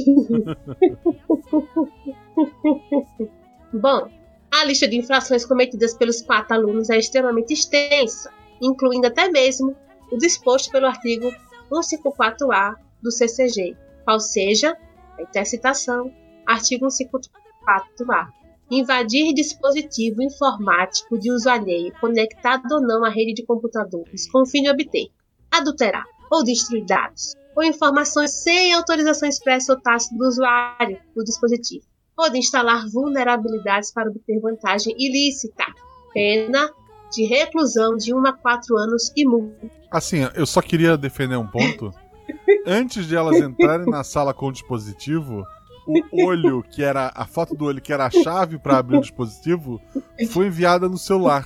Bom, a lista de infrações cometidas pelos quatro alunos é extremamente extensa, incluindo até mesmo o disposto pelo artigo 154A do CCG, qual seja, até citação, artigo 154A, invadir dispositivo informático de uso alheio, conectado ou não à rede de computadores, com o fim de obter, adulterar ou destruir dados, ou informações sem autorização expressa ou tácita do usuário do dispositivo, ou de instalar vulnerabilidades para obter vantagem ilícita. Pena de reclusão de 1 a 4 anos e multa. Assim, eu só queria defender um ponto. (laughs) Antes de elas entrarem na sala com o dispositivo, o olho, que era a foto do olho, que era a chave para abrir o dispositivo, foi enviada no celular.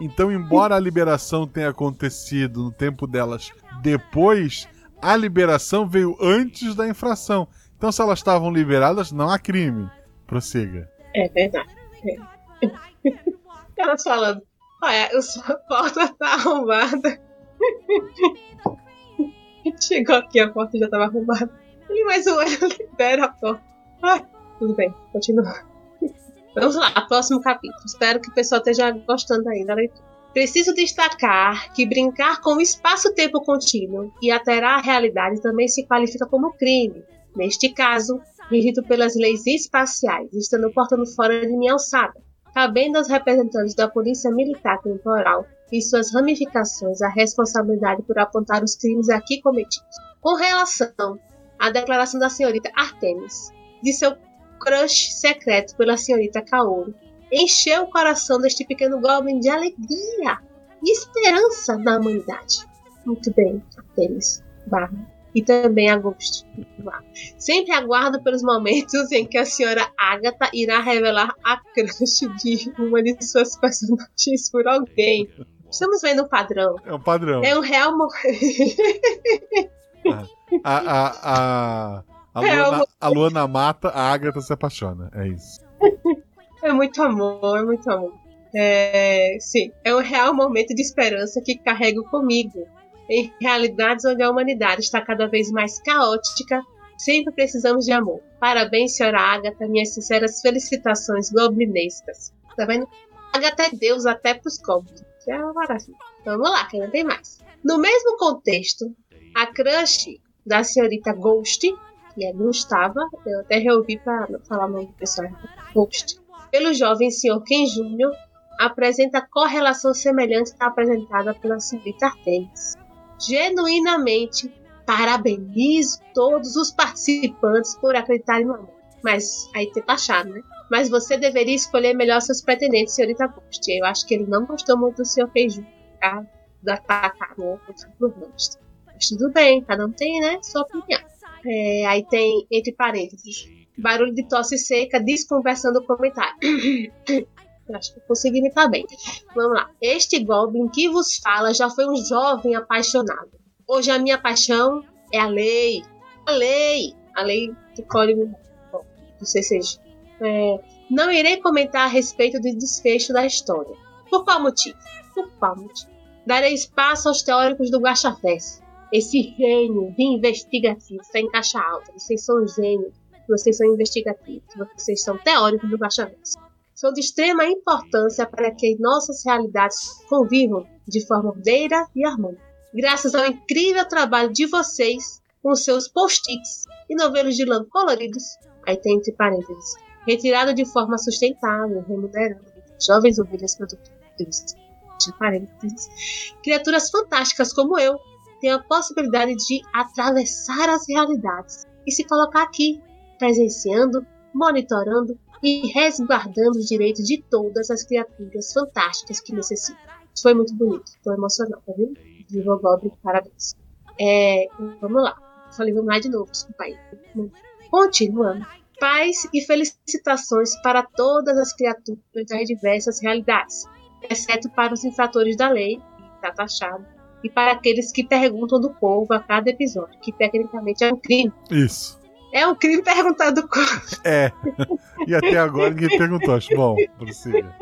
Então, embora a liberação tenha acontecido no tempo delas depois, a liberação veio antes da infração. Então, se elas estavam liberadas, não há crime. Prossiga. É verdade. É. (laughs) Elas falando, olha, sua porta tá arrombada. (laughs) Chegou aqui, a porta já tava arrombada. E mais o olho (laughs) libera a porta. Ai, tudo bem, continua. Vamos lá, próximo capítulo. Espero que o pessoal esteja gostando aí da leitura. Preciso destacar que brincar com o espaço-tempo contínuo e alterar a realidade também se qualifica como crime. Neste caso, regido pelas leis espaciais, estando portando fora de minha alçada, cabendo aos representantes da Polícia Militar Temporal e suas ramificações a responsabilidade por apontar os crimes aqui cometidos. Com relação à declaração da senhorita Artemis de seu crush secreto pela senhorita Kaoru, encheu o coração deste pequeno goblin de alegria e esperança na humanidade. Muito bem, Artemis. Barra e também agosto. Sempre aguardo pelos momentos em que a senhora Agatha irá revelar a crush de uma de suas personagens por alguém. Estamos vendo um padrão. É um padrão. É um real. (laughs) a, a, a, a, Luana, a Luana mata, a Agatha se apaixona. É isso. (laughs) É muito amor, é muito amor. É, sim, é um real momento de esperança que carrego comigo em realidades onde a humanidade está cada vez mais caótica, sempre precisamos de amor. Parabéns, senhora Agatha, minhas sinceras felicitações goblinescas. Tá vendo? Agatha é Deus até pros goblins. É uma maravilha. Vamos lá, que ainda tem mais. No mesmo contexto, a crush da senhorita Ghost, que é Gustava, eu até reouvi para falar o nome do pessoal, Ghost, pelo jovem senhor Ken Jr., apresenta correlação semelhante à apresentada pela senhorita Artemis genuinamente parabenizo todos os participantes por acreditarem no amor. Mas aí tem taxado, né? Mas você deveria escolher melhor seus pretendentes, senhorita Ghost. Eu acho que ele não gostou muito do seu feijão, tá? Da atacar no Ghost. Mas tudo bem, cada um tem, né? Sua opinião. É, aí tem, entre parênteses, barulho de tosse seca, desconversando o comentário. (coughs) Acho que consegui imitar bem. Vamos lá. Este Goblin que vos fala já foi um jovem apaixonado. Hoje a minha paixão é a lei. A lei. A lei do código do CCG. É, não irei comentar a respeito do desfecho da história. Por qual motivo? Por qual motivo? Darei espaço aos teóricos do Guaxaverso. Esse gênio de investigativo está em caixa alta. Vocês são gênios. Vocês são investigativos. Vocês são teóricos do Guaxaverso são de extrema importância para que nossas realidades convivam de forma ordeira e harmônica. Graças ao incrível trabalho de vocês, com seus post-its e novelos de lã coloridos, aí tem entre parênteses, retirado de forma sustentável, remunerando jovens ovelhas parênteses, criaturas fantásticas como eu têm a possibilidade de atravessar as realidades e se colocar aqui, presenciando, monitorando e resguardando os direitos de todas as criaturas fantásticas que necessitam. Foi muito bonito, emocional, tá vendo? Viva Goblin, parabéns. É, vamos lá. Falei, vamos lá de novo, desculpa aí. Continuando. Paz e felicitações para todas as criaturas das diversas realidades, exceto para os infratores da lei, está taxado, e para aqueles que perguntam do povo a cada episódio, que tecnicamente é um crime. Isso. É um crime perguntar do povo. É. E até agora ninguém perguntou. Acho bom. Prossiga.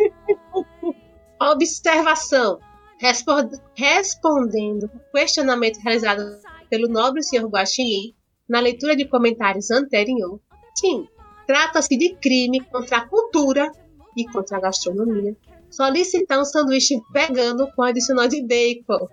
Observação. Respo- respondendo ao questionamento realizado pelo nobre senhor Guaxinim na leitura de comentários anterior, sim, trata-se de crime contra a cultura e contra a gastronomia solicitar um sanduíche vegano com adicional de bacon.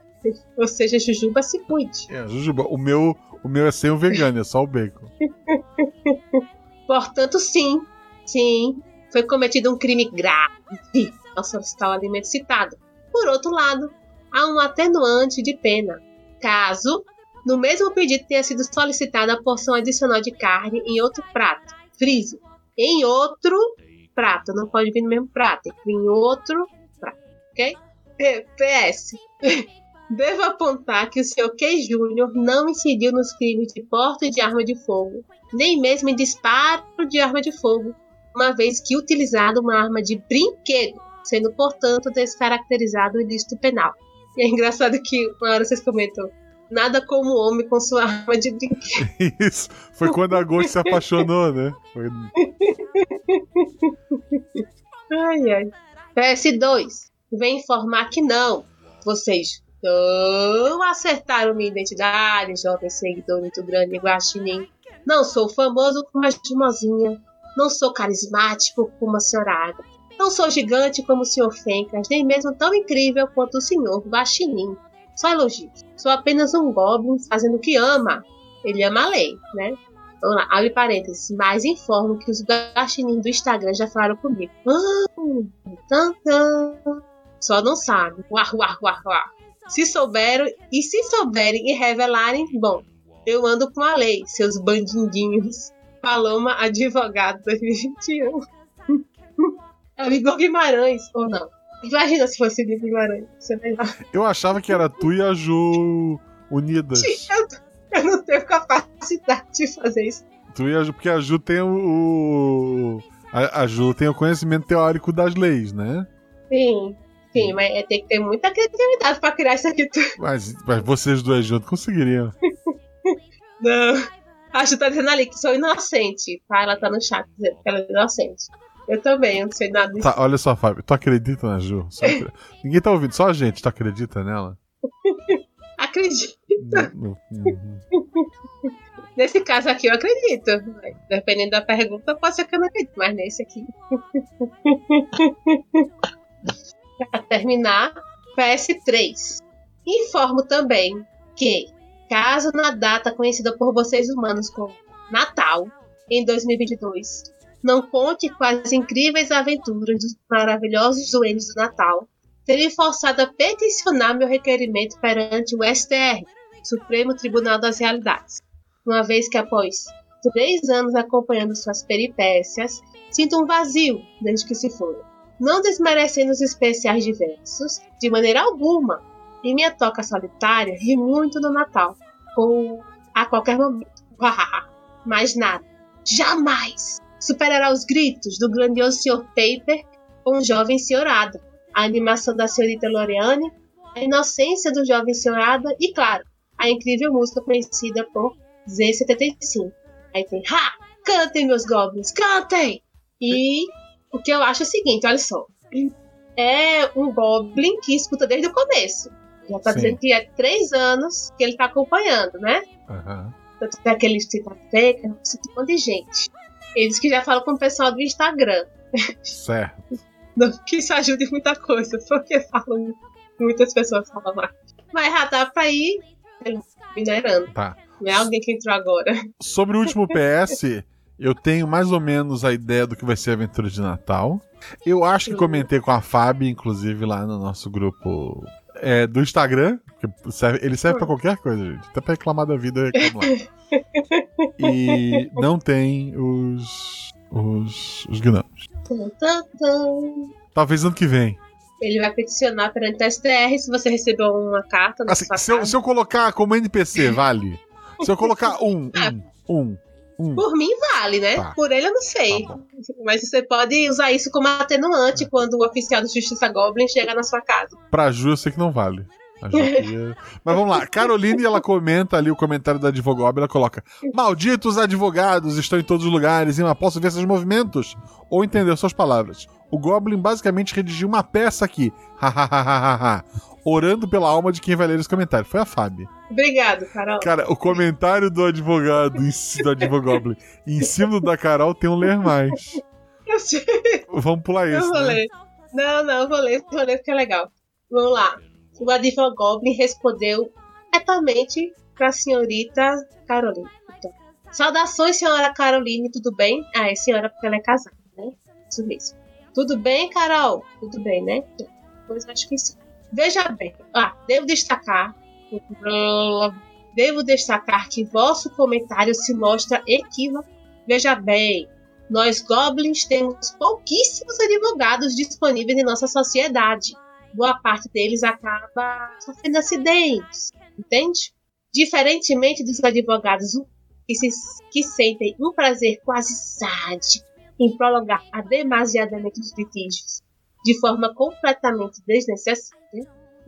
Ou seja, Jujuba se cuide. É, Jujuba, o meu, o meu é sem o vegano, é só o bacon. (laughs) Portanto, sim, sim, foi cometido um crime grave ao solicitar o alimento citado. Por outro lado, há um atenuante de pena, caso no mesmo pedido tenha sido solicitada a porção adicional de carne em outro prato. Frise. Em outro prato. Não pode vir no mesmo prato. Tem que vir em outro prato. Ok? PS. Devo apontar que o Sr. K. Júnior não incidiu nos crimes de porte de arma de fogo, nem mesmo em disparo de arma de fogo, uma vez que utilizado uma arma de brinquedo, sendo, portanto, descaracterizado o ilícito penal. E é engraçado que uma hora vocês comentam, nada como o homem com sua arma de brinquedo. (laughs) Isso. Foi quando a Ghost se apaixonou, né? Foi... Ai, ai. PS2, vem informar que não. Vocês não acertaram minha identidade, jovem seguidor muito grande Guaxinim. Não sou famoso como a Jumozinha. Não sou carismático como a senhora. Não sou gigante como o senhor Fencas, nem mesmo tão incrível quanto o senhor Guaxinim. Só elogios. Sou apenas um goblin fazendo o que ama. Ele ama a lei, né? Vamos lá, abre parênteses. Mas informo que os guaxinim do Instagram já falaram comigo. Ah, tan, tan. Só não sabe. Uar, uar, uar, uar. Se souberam, e se souberem e revelarem, bom, eu ando com a lei, seus bandindinhos. Paloma, advogado 2021. É o Igor Guimarães, ou não? Imagina se fosse o Igor Guimarães. Você vai lá. Eu achava que era tu e a Ju unidas. Eu, eu não tenho capacidade de fazer isso. Tu e a Ju, porque a Ju tem o. o- A, a Ju tem o conhecimento teórico das leis, né? Sim, sim, mas é, tem que ter muita criatividade pra criar isso aqui tudo. Mas, mas vocês dois juntos conseguiriam. (laughs) Não. A Ju tá dizendo ali que sou inocente, tá? Ela tá no chat dizendo que ela é inocente. Eu também, eu não sei nada disso. Tá, olha só, Fábio. Tu acredita na Ju? Só (laughs) Ninguém tá ouvindo, só a gente. Tu acredita nela? (laughs) No- uhum. Nesse caso aqui eu acredito. Dependendo da pergunta, pode ser que eu não acredite, mas nesse aqui. Pra terminar, PS3. Informo também que, caso na data conhecida por vocês humanos como Natal, em 2022, não conte com as incríveis aventuras dos maravilhosos duendes do Natal, serei forçado a peticionar meu requerimento perante o STR, Supremo Tribunal das Realidades, uma vez que após três anos acompanhando suas peripécias, sinto um vazio desde que se foram. Não desmerecendo os especiais diversos, de maneira alguma, em minha toca solitária ri muito no Natal, ou a qualquer momento. Mas nada, jamais superará os gritos do grandioso Sr. Paper com o jovem Sr. A animação da senhorita Loreane, a inocência do jovem Sr. E, claro, a incrível música conhecida por Z75. Aí tem, ha! Cantem, meus goblins, cantem! E o que eu acho é o seguinte, olha só. É um goblin que escuta desde o começo. Já tá Sim. dizendo que é três anos que ele tá acompanhando, né? Aham. Tanto que aquele cita feca, cita um monte de gente. Eles que já falam com o pessoal do Instagram. Certo. Não que isso ajude em muita coisa, porque falam, muitas pessoas falam mais. Mas já dá pra ir minerando. Tá. Não é alguém que entrou agora. Sobre o último PS, Eu tenho mais ou menos a ideia do que vai ser a aventura de Natal. Eu acho que comentei com a Fábio, inclusive, lá no nosso grupo é, do Instagram. serve- ele serve pra qualquer coisa, gente. Até pra reclamar da vida, eu reclamo lá. (laughs) E não tem os. os. os gnomos. Talvez ano que vem. Ele vai peticionar perante a STR se você recebeu uma carta Assim, se eu, se eu colocar como NPC, vale? Se eu colocar um, (laughs) um, um, um. Por mim, vale, né? Tá. Por ele, eu não sei. Tá. Mas você pode usar isso como atenuante quando o oficial de Justiça Goblin chega na sua casa. Pra Ju, eu sei que não vale. Queria- (laughs) Mas vamos lá. Caroline, ela comenta ali o comentário da Advogob, ela coloca: Malditos advogados estão em todos os lugares e não posso ver seus movimentos ou entender suas palavras. O Goblin basicamente redigiu uma peça aqui. (laughs) Orando pela alma de quem vai ler esse comentário. Foi a Fábio. Obrigado, Carol. Cara, o comentário do advogado, do Advogoblin, em cima da Carol tem um ler mais. Eu sei, Vamos pular eu esse, vou né? ler. Não, não, eu vou ler, vou ler porque é legal. Vamos lá. O Advogoblin respondeu diretamente pra senhorita Caroline. Então, Saudações, senhora Caroline, tudo bem? Ah, é senhora porque ela é casada, né? Isso mesmo. Tudo bem, Carol? Tudo bem, né? Pois acho que sim. Veja bem. Ah, devo destacar. Devo destacar que vosso comentário se mostra equívoco. Veja bem, nós goblins temos pouquíssimos advogados disponíveis em nossa sociedade. Boa parte deles acaba sofrendo acidentes, entende? Diferentemente dos advogados que, se, que sentem um prazer quase sádico em prolongar demasiadamente os litígios de forma completamente desnecessária,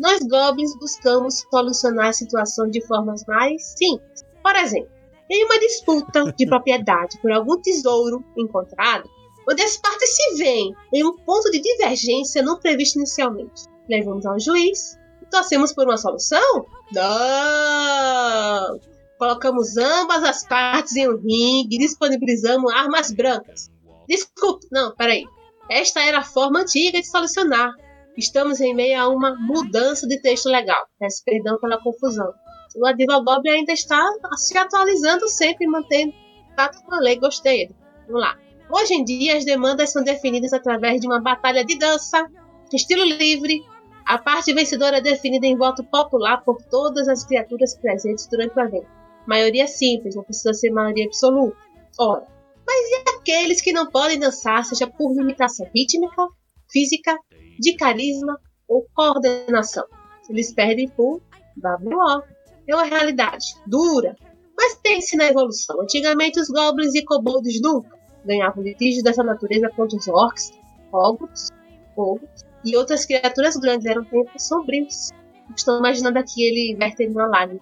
nós goblins buscamos solucionar a situação de formas mais simples. Por exemplo, em uma disputa de (laughs) propriedade por algum tesouro encontrado, onde as partes se veem em um ponto de divergência não previsto inicialmente. Levamos ao juiz e torcemos por uma solução? Não! Colocamos ambas as partes em um ringue e disponibilizamos armas brancas. Desculpe, não, peraí. Esta era a forma antiga de solucionar. Estamos em meio a uma mudança de texto legal. Peço perdão pela confusão. O advogado ainda está se atualizando sempre, mantendo contato com a lei. Gostei. Vamos lá. Hoje em dia, as demandas são definidas através de uma batalha de dança, estilo livre. A parte vencedora é definida em voto popular por todas as criaturas presentes durante o evento. Maioria simples, não precisa ser maioria absoluta. Ora, mas e aqueles que não podem dançar, seja por limitação rítmica, física, de carisma ou coordenação? Eles perdem por WO. É uma realidade dura, mas pense na evolução. Antigamente, os goblins e kobolds nunca ganhavam litígios dessa natureza contra os orcs, hobbits, ogros e outras criaturas grandes. Eram tempos sombrios. Estou imaginando aqui ele vertendo uma lágrima.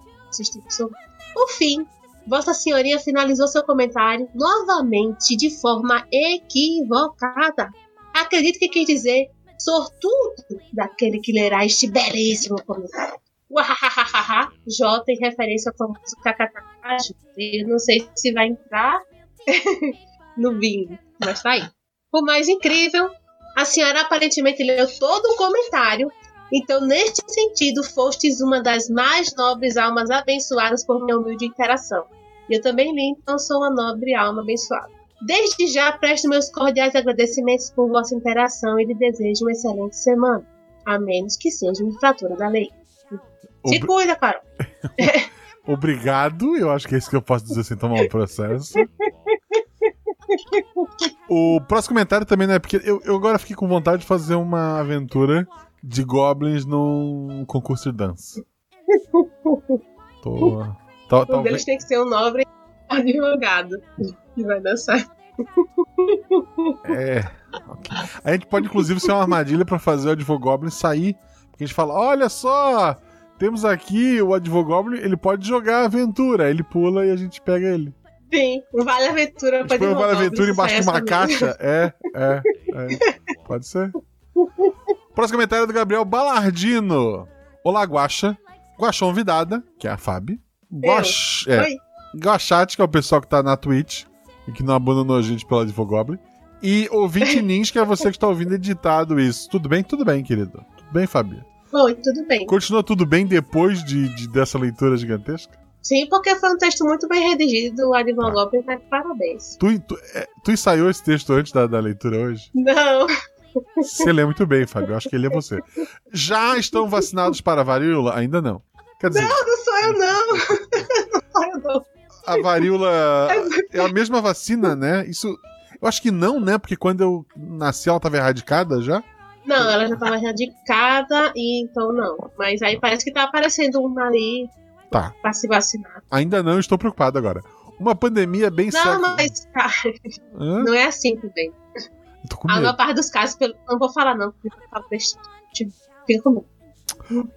Por fim, Vossa Senhoria finalizou seu comentário novamente de forma equivocada. Acredito que quis dizer sortudo daquele que lerá este belíssimo comentário. Uahahaha, J em referência ao famoso kkk. Eu não sei se vai entrar (laughs) no bingo, mas tá aí. O mais incrível, a senhora aparentemente leu todo o comentário, então neste sentido fostes uma das mais nobres almas abençoadas por minha humilde interação. Eu também li, então sou uma nobre alma abençoada. Desde já presto meus cordiais agradecimentos por vossa interação e lhe desejo uma excelente semana, a menos que seja uma infratura da lei. Se Obri- cuida, Carol. (laughs) Obrigado, eu acho que é isso que eu posso dizer sem tomar um processo. O próximo comentário também, né? Porque eu, eu agora fiquei com vontade de fazer uma aventura de goblins num concurso de dança. Tô. Tá, Um deles tem que ser um nobre advogado que vai dançar. É. ok. A gente pode, inclusive, ser uma armadilha pra fazer o Advogoblin sair. Porque a gente fala: olha só, temos aqui o Advogoblin, ele pode jogar a aventura. Ele pula e a gente pega ele. Sim, um vale aventura põe o Vale Aventura embaixo de essa uma caixa. É, é, é. Pode ser. Próximo comentário é do Gabriel Balardino. Olá, Guaxa. Guaxão Vidada, que é a Fábio. Guax... É, Oi. Guaxate, que é o pessoal que tá na Twitch e que não abandonou a gente pela Advogoblin. E ouvinte (laughs) Nins, que é você que está ouvindo editado isso. Tudo bem? Tudo bem, querido. Tudo bem, Fábio? Oi, tudo bem. Continua tudo bem depois de, de- dessa leitura gigantesca? Sim, porque foi um texto muito bem redigido, o Advan Goblin tá de parabéns. Tu, tu, é, tu ensaiou esse texto antes da, da leitura hoje? Não, Você lê muito bem, Fábio. Eu acho que ele é você. Já estão vacinados para a varíola? Ainda não. Quer dizer, não sou eu não. (laughs) não sou eu não. a varíola é a mesma vacina, né? Isso. Eu acho que não, né? Porque quando eu nasci ela estava erradicada já. Não, ela já tava erradicada e então não. Mas aí parece que tá aparecendo uma ali Tá. pra se vacinar. Ainda não estou preocupado agora. Uma pandemia bem Não, séria. mas cara, Hã? não é assim também. Eu tô com A medo. maior parte dos casos, pelo- não vou falar não, porque. Tipo, Fica comigo.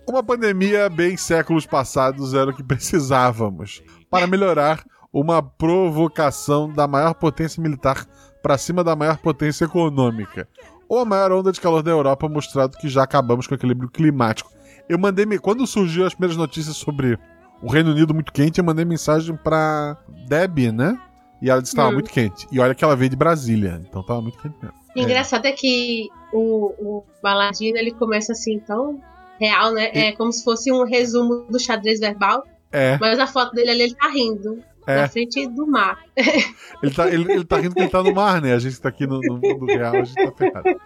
Uma pandemia bem séculos passados era o que precisávamos para melhorar uma provocação da maior potência militar para cima da maior potência econômica. Ou a maior onda de calor da Europa, mostrado que já acabamos com o equilíbrio climático. Eu mandei. me- Quando surgiu as primeiras notícias sobre o Reino Unido muito quente, eu mandei mensagem pra Debbie, né? E ela disse que tava Hum. muito quente. E olha que ela veio de Brasília, então tava muito quente mesmo. O engraçado é que o, o Baladino ele começa assim tão real, né? É como se fosse um resumo do xadrez verbal, É, mas a foto dele ali ele tá rindo. É. Na frente do mar. (laughs) Ele tá, ele, ele tá rindo que ele tá no mar, né? A gente tá aqui no, no mundo real, a gente tá ferrado.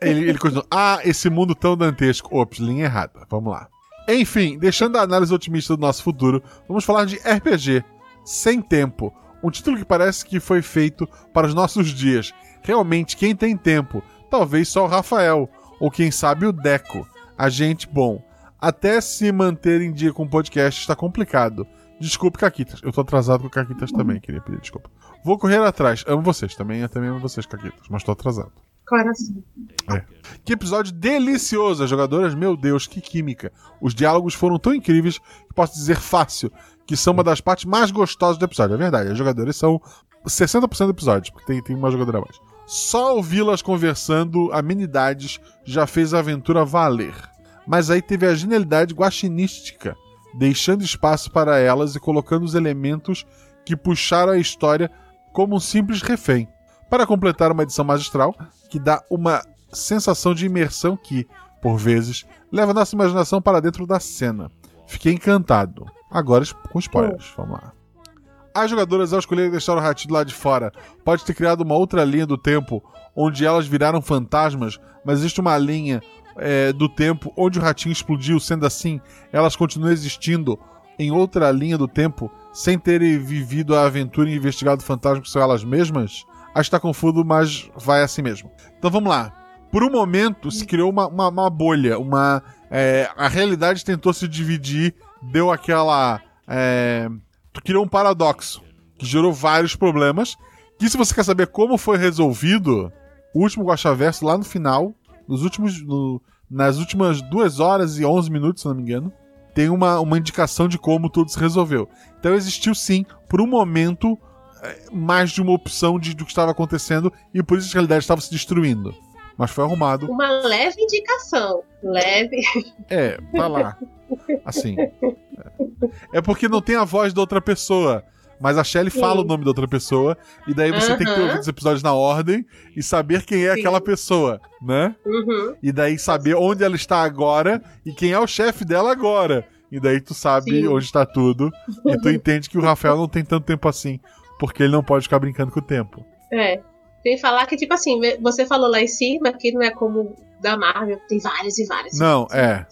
Ele, ele continua. Ah, esse mundo tão dantesco. Ops, linha errada. Vamos lá. Enfim, deixando a análise otimista do nosso futuro, vamos falar de RPG. Sem tempo. Um título que parece que foi feito para os nossos dias. Realmente, quem tem tempo? Talvez só o Rafael. Ou quem sabe o Deco. A gente, bom. Até se manter em dia com o podcast está complicado. Desculpe, Caquitas. Eu tô atrasado com o Caquitas também, queria pedir desculpa. Vou correr atrás. Amo vocês também, eu também amo vocês, Caquitas, mas tô atrasado. Coração. Que episódio delicioso, as jogadoras, meu Deus, que química. Os diálogos foram tão incríveis que posso dizer fácil que são uma das partes mais gostosas do episódio. É verdade, as jogadoras são 60% do episódio, porque tem, tem uma jogadora a mais. Só ouvi-las conversando amenidades já fez a aventura valer. Mas aí teve a genialidade guaxinística, deixando espaço para elas e colocando os elementos que puxaram a história como um simples refém. Para completar uma edição magistral que dá uma sensação de imersão que, por vezes, leva nossa imaginação para dentro da cena. Fiquei encantado. Agora com spoilers, vamos lá. As jogadoras, ao escolherem deixar o ratinho lá de fora, pode ter criado uma outra linha do tempo onde elas viraram fantasmas, mas existe uma linha é, do tempo onde o ratinho explodiu, sendo assim, elas continuam existindo em outra linha do tempo, sem terem vivido a aventura e investigado o fantasma que são elas mesmas? Acho que tá confuso, mas vai assim mesmo. Então vamos lá. Por um momento se criou uma, uma, uma bolha, uma. é, a realidade tentou se dividir, deu aquela. É, criou um paradoxo que gerou vários problemas. Que se você quer saber como foi resolvido, o último Guaxaverso lá no final, nos últimos, no- nas últimas 2 horas e 11 minutos, se não me engano, tem uma, uma indicação de como tudo se resolveu. Então existiu sim, por um momento, é, mais de uma opção de, do que estava acontecendo e por isso a realidade estava se destruindo. Mas foi arrumado. Uma leve indicação. Leve. (laughs) É, tá lá. Assim. É, É porque não tem a voz da outra pessoa. Mas a Shelly Sim. fala o nome da outra pessoa. E daí você tem que ouvido os episódios na ordem e saber quem é Sim. aquela pessoa, né? Uhum. E daí saber onde ela está agora e quem é o chefe dela agora. E daí tu sabe Sim. onde está tudo. E tu entende que o Rafael não tem tanto tempo assim. Porque ele não pode ficar brincando com o tempo. É. Tem que falar que, tipo assim, você falou lá em cima que não é como da Marvel, tem vários e vários. Não, é.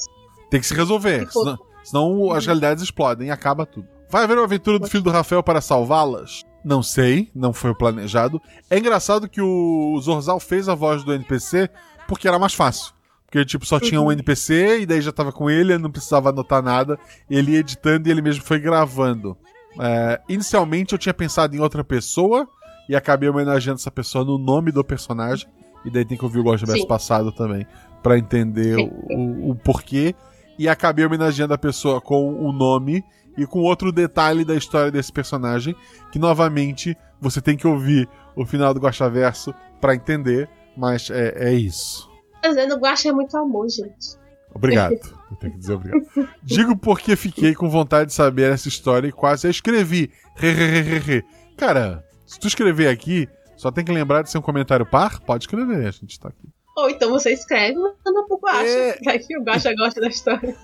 Tem que se resolver. Senão, senão as realidades explodem e acaba tudo. Vai haver uma aventura do filho do Rafael para salvá-las? Não sei, não foi planejado. É engraçado que o Zorzal fez a voz do NPC porque era mais fácil. Porque, tipo, só tinha um Uhum. NPC e daí já tava com ele, ele não precisava anotar nada. Ele ia editando e ele mesmo foi gravando. É, inicialmente eu tinha pensado em outra pessoa e acabei homenageando essa pessoa no nome do personagem. E daí tem que ouvir o Gosto passado também pra entender o, o- o porquê. E acabei homenageando a pessoa com o nome e com outro detalhe da história desse personagem, que novamente você tem que ouvir o final do Guaxaverso pra entender, mas é, é isso. Dizendo, Guaxa é muito amor, gente. Obrigado. (laughs) Eu tenho que dizer obrigado. Digo porque fiquei com vontade de saber essa história e quase a escrevi. Re, re, re, re, re. Cara, se tu escrever aqui, só tem que lembrar de ser um comentário par, pode escrever, a gente tá aqui. Ou então você escreve manda pro Guaxa. É. (laughs) Vai que o Guaxa gosta da história.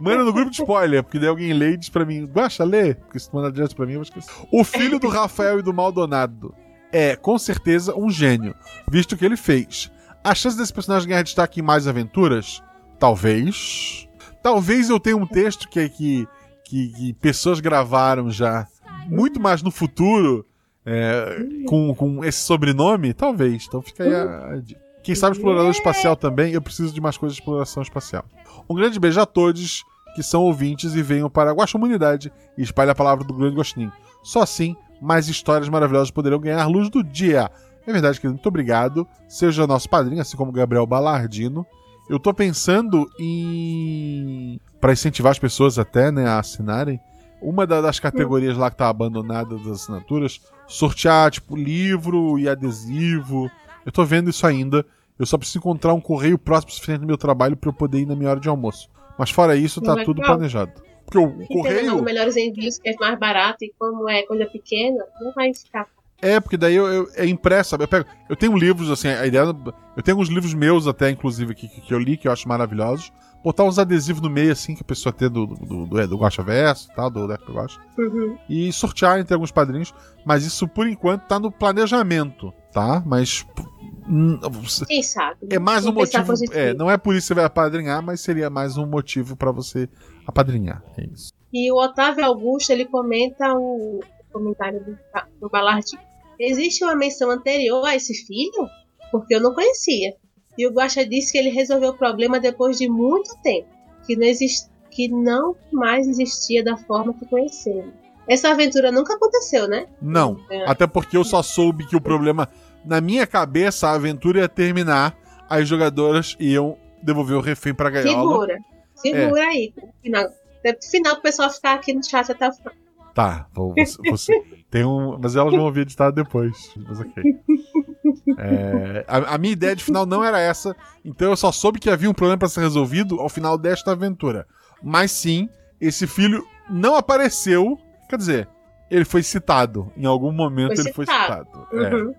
Manda no grupo de spoiler, porque daí alguém lê e diz pra mim, baixa, lê, porque se tu mandar direto pra mim, eu vou esquecer. O filho do Rafael e do Maldonado é, com certeza, um gênio, visto o que ele fez. A chance desse personagem ganhar destaque em mais aventuras? Talvez. Talvez eu tenha um texto que, que, que, que pessoas gravaram já muito mais no futuro é, com, com esse sobrenome? Talvez. Então fica aí a, a dica. Quem sabe explorador espacial também, eu preciso de mais coisas de exploração espacial. Um grande beijo a todos que são ouvintes e venham para a Guaxamunidade e espalhe a palavra do grande Gostinho. Só assim, mais histórias maravilhosas poderão ganhar luz do dia. É verdade, querido. Muito obrigado. Seja nosso padrinho, assim como Gabriel Balardino. Eu tô pensando em. para incentivar as pessoas até, né, a assinarem. Uma da- das categorias lá que tá abandonada das assinaturas, sortear, tipo, livro e adesivo. Eu tô vendo isso ainda. Eu só preciso encontrar um correio próximo o suficiente do meu trabalho para eu poder ir na minha hora de almoço. Mas fora isso, tá Legal. tudo planejado. Porque o, o E tendo correio. os melhores envios, que é mais barato, e como é coisa pequena, não vai ficar. É, porque daí eu, eu- é impresso, sabe? Eu, pego, eu tenho livros, assim, a ideia. Eu tenho alguns livros meus até, inclusive, aqui, que, que eu li, que eu acho maravilhosos. Botar uns adesivos no meio, assim, que a pessoa tem do, do, do, é, do Guaxa Verso e tal, do Deck Guaxa. Uhum. E sortear entre alguns padrinhos. Mas isso, por enquanto, tá no planejamento, tá? Mas. Quem sabe? É mais um motivo. É, não é por isso que você vai apadrinhar, mas seria mais um motivo pra você apadrinhar. É isso. E o Otávio Augusto, ele comenta o comentário do, do Balardi. Existe uma menção anterior a esse filho? Porque eu não conhecia. E o Guaxa disse que ele resolveu o problema depois de muito tempo. Que não, exist... que não mais existia da forma que conhecemos. Essa aventura nunca aconteceu, né? Não. É. Até porque eu só soube que o problema. Na minha cabeça, a aventura ia terminar, as jogadoras iam devolver o refém pra gaiola. Segura. Segura aí. pro Final. Até pro final, o pessoal ficar aqui no chat até o final. Tá, vou- você, você- tem um. Mas elas vão ouvir editado depois. Mas ok. É, a, a minha ideia de final não era essa, então eu só soube que havia um problema pra ser resolvido ao final desta aventura. Mas sim, esse filho não apareceu. Quer dizer, ele foi citado. Em algum momento Foi ele foi citado. É. Uhum.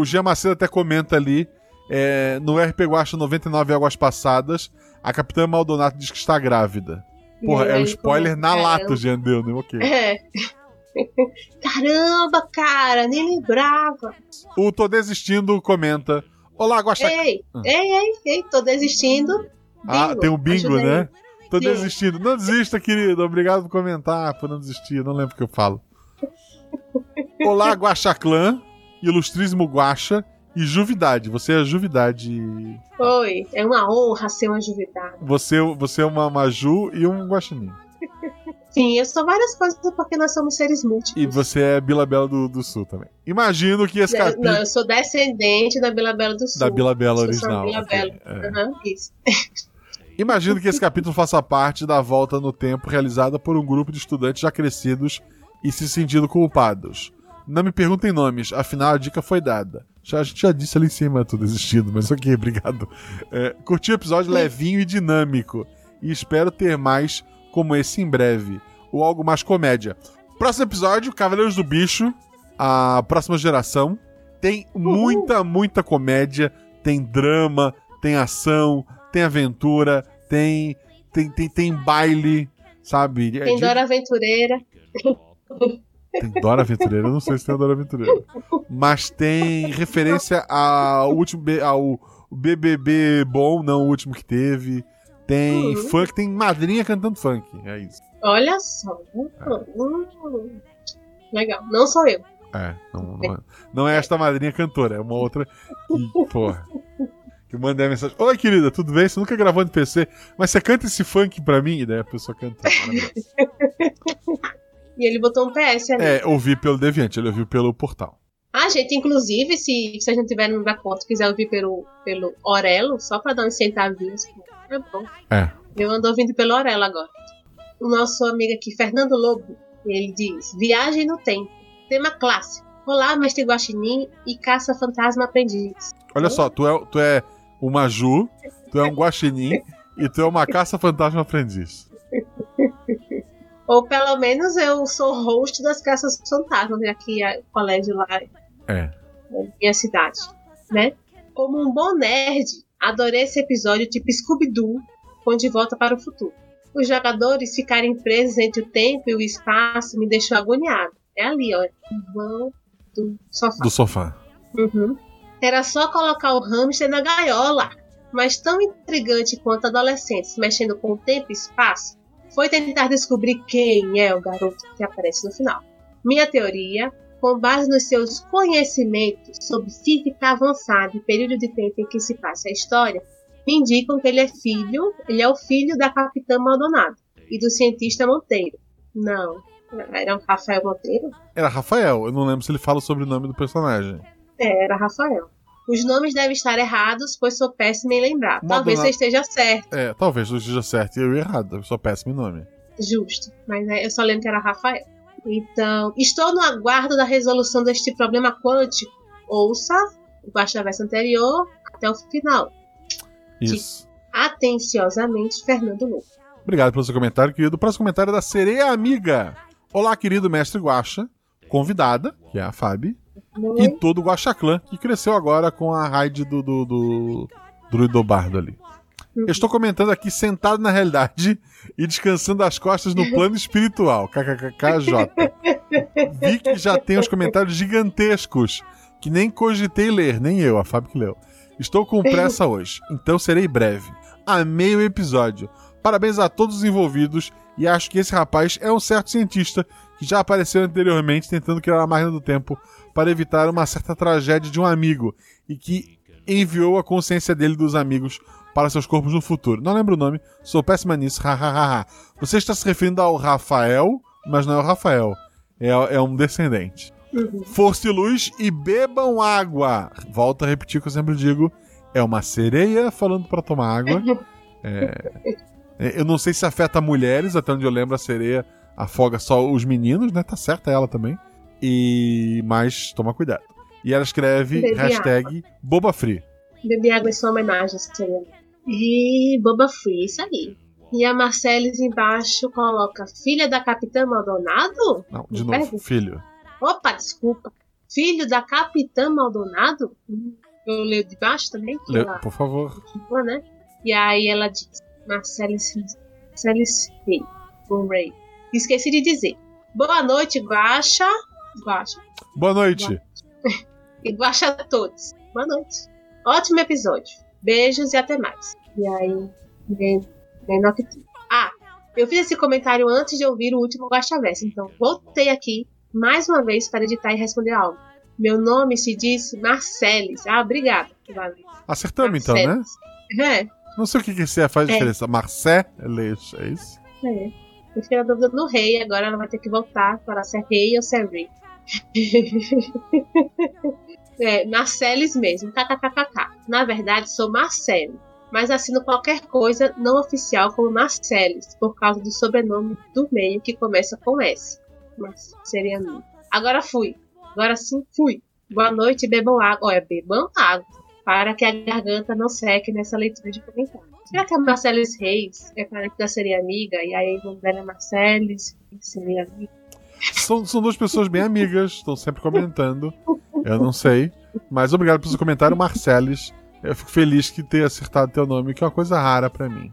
O Gia Macedo até comenta ali. é, no RP Guacha 99 Águas Passadas, a Capitã Maldonado diz que está grávida. Porra, é um spoiler como- na é, lata, Jean deu, né? Ok. É. (laughs) Caramba, cara, nem lembrava. O Tô Desistindo comenta. Olá, Guaxa. Ei, Ah. ei, ei, ei, tô desistindo. Ah, Bingo, tem um bingo, né? Tô Sim. desistindo. Não desista, querido. Obrigado por comentar, por não desistir. Não lembro o que eu falo. Olá, Guaxa Clã, Ilustríssimo Guaxa e Juvidade. Você é Juvidade. Oi, é uma honra ser uma juvidade. Você, você é uma Maju e um Guaxinim. Sim, eu sou várias coisas porque nós somos seres múltiplos. E você é Bilabela do, do Sul também. Imagino que esse capítulo. Não, eu sou descendente da Bila Bela do Sul. Da Bila Bela Eu sou original. Bila ok, Bela. é. Aham, isso. (laughs) Imagino que esse capítulo faça parte da volta no tempo realizada por um grupo de estudantes já crescidos e se sentindo culpados. Não me perguntem nomes, afinal a dica foi dada. Já, a gente já disse ali em cima, tô desistindo, mas ok, (laughs) obrigado. É, curti o episódio levinho e dinâmico e espero ter mais como esse em breve, ou algo mais comédia. Próximo episódio, Cavaleiros do Bicho, a próxima geração. Tem muita, muita comédia, tem drama, tem ação, tem aventura, tem tem, tem, tem baile, sabe? É Tem de- Dora Aventureira. (laughs) tem Dora Aventureira, eu não sei se tem a Dora Aventureira. Mas tem referência ao último ao BBB bom, não o último que teve. Tem Uhum. funk, tem madrinha cantando funk. É isso. Olha só. Hum. Legal. Não sou eu. É, não, não é, não é esta madrinha cantora, é uma outra que, porra, que manda a mensagem. Oi, querida, tudo bem? Você nunca gravou no PC, mas você canta esse funk pra mim? E daí a pessoa canta. (laughs) E ele botou um PS ali. É, ouvi pelo Deviante, ele ouviu pelo portal. Ah, gente, inclusive, se vocês não tiverem no da conta quiser ouvir pelo, pelo Orelo, só pra dar uns centavinhos, é bom. É. Eu ando ouvindo pelo Orelo agora. O nosso amigo aqui, Fernando Lobo, ele diz: Viagem no Tempo. Tema clássico. Olá, mestre Guaxinim e caça fantasma aprendiz. Olha só, tu é, tu é o Maju, tu é um guaxinim e tu é uma caça-fantasma aprendiz. Ou pelo menos eu sou host das caças fantasmas, né, aqui é o colégio lá É. minha cidade, né? Como um bom nerd, adorei esse episódio tipo Scooby-Doo, com De Volta para o Futuro. Os jogadores ficarem presos entre o tempo e o espaço me deixou agoniado. É ali, ó. O vão do sofá. Do sofá. Uhum. Era só colocar o hamster na gaiola. Mas tão intrigante quanto adolescentes mexendo com o tempo e espaço foi tentar descobrir quem é o garoto que aparece no final. Minha teoria, com base nos seus conhecimentos sobre física avançada e período de tempo em que se passa a história, me indicam que ele é filho, ele é o filho da Capitã Maldonado e do cientista Monteiro. Não, era o Rafael Monteiro? Era Rafael, eu não lembro se ele fala sobre o nome do personagem. É, era Rafael. Os nomes devem estar errados, pois sou péssima em lembrar. Talvez você esteja certo. É, talvez eu esteja certo e eu errado, eu sou péssimo em nome. Justo. Mas né, eu só lembro que era Rafael. Então, estou no aguardo da resolução deste problema quântico. Ouça o Guaxaverso anterior até o final. Isso. Atenciosamente, Fernando Lu. Obrigado pelo seu comentário, querido. O próximo comentário é da Sereia Amiga. Olá, querido mestre Guaxa, convidada, que é a Fabi, e todo o Guaxa Clã, que cresceu agora com a raid do, do, do Druidobardo ali. Eu estou comentando aqui sentado na realidade e descansando as costas no plano espiritual. KKKJ. Vi que já tem os comentários gigantescos que nem cogitei ler, nem eu, a Fábio que leu. Estou com pressa hoje, então serei breve. Amei o episódio. Parabéns a todos os envolvidos e acho que esse rapaz é um certo cientista que já apareceu anteriormente tentando criar a máquina do tempo para evitar uma certa tragédia de um amigo e que enviou a consciência dele dos amigos para seus corpos no futuro. Não lembro o nome, sou péssima nisso, (laughs) hahaha. Você está se referindo ao Rafael, mas não é o Rafael, é, é um descendente. Força e luz e bebam água. Volto a repetir o que eu sempre digo: é uma sereia falando para tomar água. É, é, (laughs) eu não sei se afeta mulheres, até onde eu lembro, a sereia afoga só os meninos, né? Tá certa ela também. E mas toma cuidado. E ela escreve Bebe hashtag Boba Free. Beber água em sua homenagem, seria. E Boba Free, isso aí. E a Marcelis embaixo coloca Filha da Capitã Maldonado? Não, de Me novo, pergunta. filho. Opa, desculpa. Filho da Capitã Maldonado? Eu leio de baixo também? Le- ela- Por favor. Boa, né? E aí ela diz, Marcelis, Marcelis Rey. Esqueci de dizer. Boa noite, Guaxa. Guaxa. Boa noite. (laughs) E Guaxa a todos. Boa noite. Ótimo episódio. Beijos e até mais. E aí, vem, vem. Ah, eu fiz esse comentário antes de ouvir o último Guaxa Verso, então voltei aqui mais uma vez para editar e responder algo. Meu nome se diz Marcelis. Ah, obrigada. Valeu. Acertamos então, né? Marcelis. É, Não sei o que que faz É. diferença. Marceles, é isso? É. Eu fiquei na dúvida no rei, agora ela vai ter que voltar para ser rei ou ser rei. (laughs) é, Marcelis mesmo, kkkk. Na verdade, sou Marcelo, mas assino qualquer coisa não oficial como Marcelis, por causa do sobrenome do meio que começa com S. Mas seria mim. Agora fui. Agora sim fui. Boa noite, bebam água. Olha, bebam água. Para que a garganta não seque nessa leitura de comentário. Será que a Marcelis Reis é parente da seria amiga? E aí nome dela é Marcelis, seria amiga? São, são duas pessoas bem amigas, estão sempre comentando. Eu não sei. Mas obrigado pelo seu comentário, Marceles. Eu fico feliz que tenha acertado teu nome, que é uma coisa rara pra mim.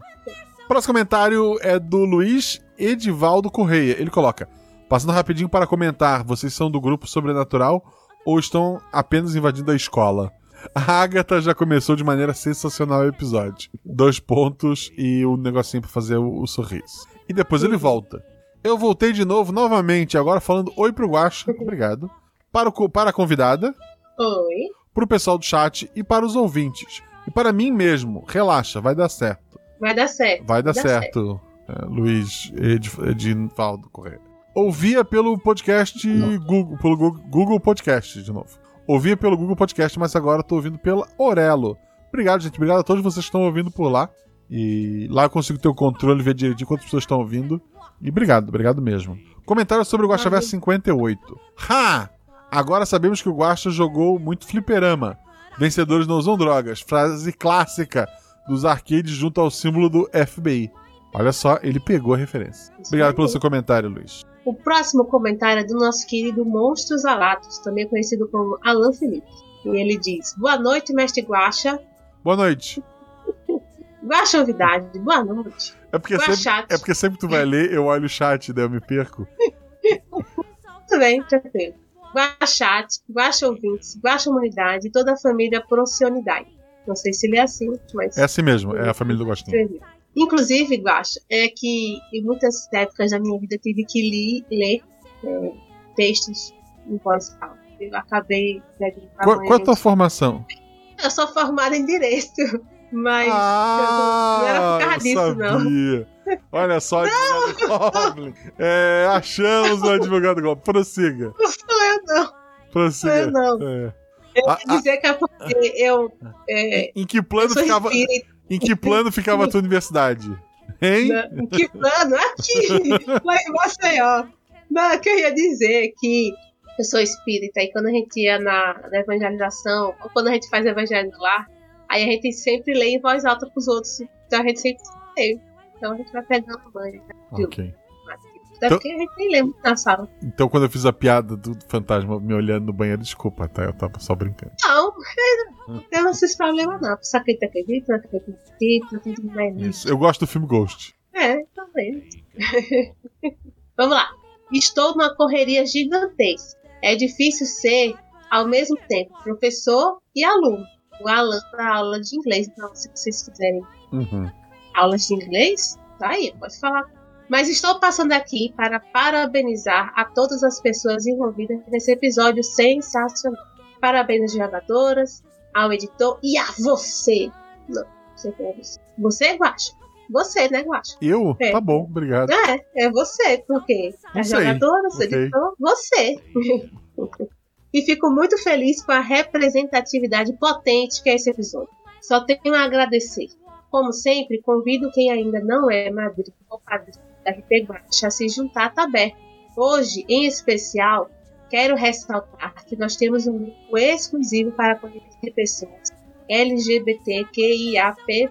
Próximo comentário é do Luiz Edivaldo Correia. Ele coloca: Passando rapidinho para comentar, vocês são do grupo sobrenatural ou estão apenas invadindo a escola? A Agatha já começou de maneira sensacional o episódio. Dois pontos e o negocinho pra fazer o, o sorriso. E depois ele volta. Eu voltei de novo, novamente, agora falando oi pro Guaxa, obrigado. Para, o, para a convidada, Oi. pro pessoal do chat e para os ouvintes. E para mim mesmo, relaxa, vai dar certo. Vai dar certo. Vai dar certo, é, Luiz Ed, Edinvaldo Correia. Ouvia pelo podcast Google, pelo Google Podcast, de novo. Ouvia pelo Google Podcast, mas agora tô ouvindo pela Orelo. Obrigado, gente. Obrigado a todos vocês que estão ouvindo por lá. E lá eu consigo ter o controle, ver direitinho quantas pessoas estão ouvindo. E obrigado, obrigado mesmo. Comentário sobre o Guaxaverso 58. Ha! Agora sabemos que o Guaxa jogou muito fliperama. Vencedores não usam drogas. Frase clássica dos arcades junto ao símbolo do FBI. Olha só, ele pegou a referência. Obrigado pelo seu comentário, Luiz. O próximo comentário é do nosso querido Monstros Alatos, também conhecido como Alan Felipe. E ele diz: Boa noite, mestre Guaxa. Boa noite. Guaxa novidade, boa noite. É porque, sempre, chat. é porque sempre tu vai ler, eu olho o chat, daí eu me perco. (laughs) Tudo bem, tranquilo. Guaxa chat, guaxa ouvintes, guaxa humanidade toda a família Procionidade. Não sei se ele é assim, mas. É assim mesmo, é a família do Gostinho. Inclusive, Guaxa, é que em muitas épocas da minha vida eu tive que li- ler é, textos em voz alta. Eu acabei Qual, qual é a tua formação? Eu sou formada em Direito, mas Ah, não era por causa eu disso, não. Olha só, advogado (laughs) Goblin. É, achamos o advogado Goblin. Prossiga. não sou eu não. Prossiga. Eu não. É. Eu Ah, ia dizer que é porque eu, é, Em que plano sou ficava, em que plano ficava a tua universidade? Hein? né? Em que plano? Aqui, lá em Maceió. Não, que eu ia dizer é que eu sou espírita e quando a gente ia na, na evangelização, ou quando a gente faz evangelho lá, aí a gente sempre lê em voz alta pros outros. Então a gente sempre lê. Então a gente vai pegando banho. Né? Ok. Até Então- porque a gente nem lembra na sala. Então, quando eu fiz a piada do fantasma me olhando no banheiro, desculpa, tá? Eu tava só brincando. Não, não tem esses problemas não. Só que acredita, não acredita, tudo mais. Isso. Eu gosto do filme Ghost. É, talvez. (laughs) Vamos lá. Estou numa correria gigantesca. É difícil ser, ao mesmo tempo, professor e aluno. O Alan para aula de inglês. Então, se vocês quiserem Uhum. aulas de inglês, tá aí, pode falar. Mas estou passando aqui para parabenizar a todas as pessoas envolvidas nesse episódio sensacional. Parabéns às jogadoras, ao editor e a você. Não, você quer você. Você, Guacha. Você, né, Guacha? Eu? É. Tá bom, obrigado. É, é você, porque Não a sei. jogadora, o editor, você. (laughs) e fico muito feliz com a representatividade potente que é esse episódio. Só tenho a agradecer. Como sempre, convido quem ainda não é madrinho ou padrinho da RP Guacha a se juntar à taberna. Hoje, em especial, quero ressaltar que nós temos um grupo exclusivo para conhecer pessoas LGBTQIAP+,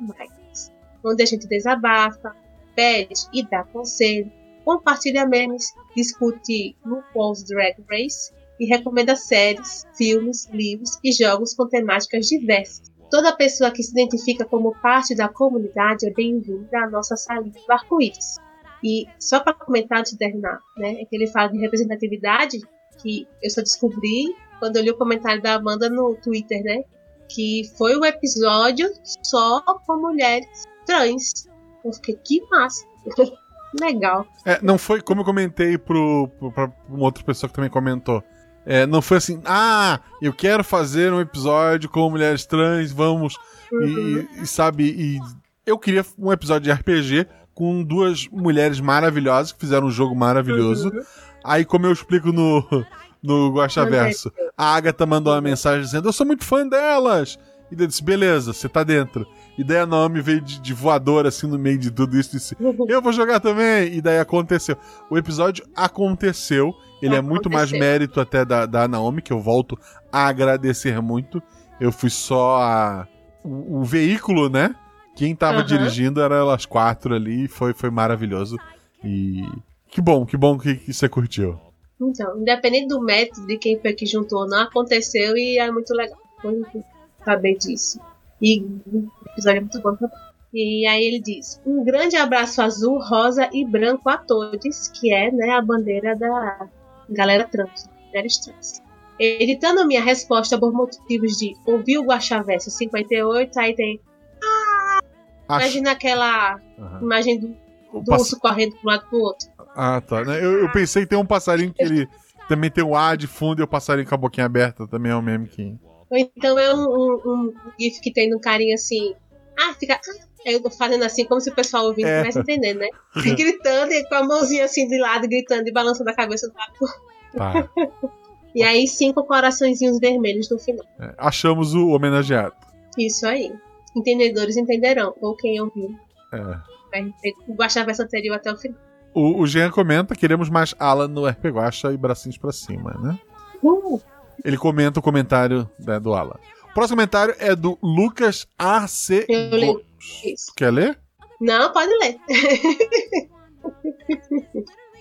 onde a gente desabafa, pede e dá conselho, compartilha memes, discute RuPaul's Drag Race e recomenda séries, filmes, livros e jogos com temáticas diversas. Toda pessoa que se identifica como parte da comunidade é bem-vinda à nossa salinha do arco-íris. E só para comentar antes de terminar, né, é que ele fala de representatividade, que eu só descobri quando eu li o comentário da Amanda no Twitter, né? Que foi um episódio só com mulheres trans. Eu fiquei, que massa! (laughs) Legal. É, não foi como eu comentei pra uma outra pessoa que também comentou. É, não foi assim, ah, eu quero fazer um episódio com mulheres trans, vamos. E, e, sabe, e eu queria um episódio de RPG com duas mulheres maravilhosas que fizeram um jogo maravilhoso. Aí, como eu explico no, no Guaxaverso, a Agatha mandou uma mensagem dizendo: Eu sou muito fã delas. E eu disse: Beleza, você tá dentro. E daí a Naomi veio de, de voador assim no meio de tudo isso e disse: Eu vou jogar também. E daí aconteceu. O episódio aconteceu. Ele é muito mais mérito até da, da Naomi, que eu volto a agradecer muito. Eu fui só a- o, o veículo, né? Quem tava Aham. dirigindo era elas quatro ali. Foi, foi maravilhoso. E que bom, que bom que, que você curtiu. Então, independente do método de quem foi que juntou ou não, aconteceu e é muito legal. Foi saber disso. E o episódio é muito bom também. E aí ele diz: Um grande abraço azul, rosa e branco a todos, que é né, a bandeira da galera trans, mulheres trans. Editando minha resposta por motivos de ouvir o Guaxaverso 58, aí tem. Acho- Imagina aquela Aham. imagem do, O do pass- urso correndo de um lado pro outro. Ah, tá. né? Eu, eu pensei que tem um passarinho que ele também tem o A de fundo e o passarinho com a boquinha aberta também é um meme que. Ou então é um, um, um GIF que tem no carinha assim. Ah, fica. ah, Eu tô fazendo assim, como se o pessoal ouvindo É. entendendo, né? (laughs) Gritando e com a mãozinha assim de lado, gritando e balançando a cabeça do lado. E aí, cinco coraçõezinhos vermelhos no final. É, achamos o homenageado. Isso aí. Entendedores entenderão. Ou quem ouviu. É. Vai ter o Guaxaverso anterior até o final. O, o Jean comenta: queremos mais Alan no RP Guacha e bracinhos pra cima, né? Uh, Ele comenta o comentário né, do Alan. O próximo comentário é do Lucas AC. Eu. Isso. Quer ler? Não, pode ler. (laughs)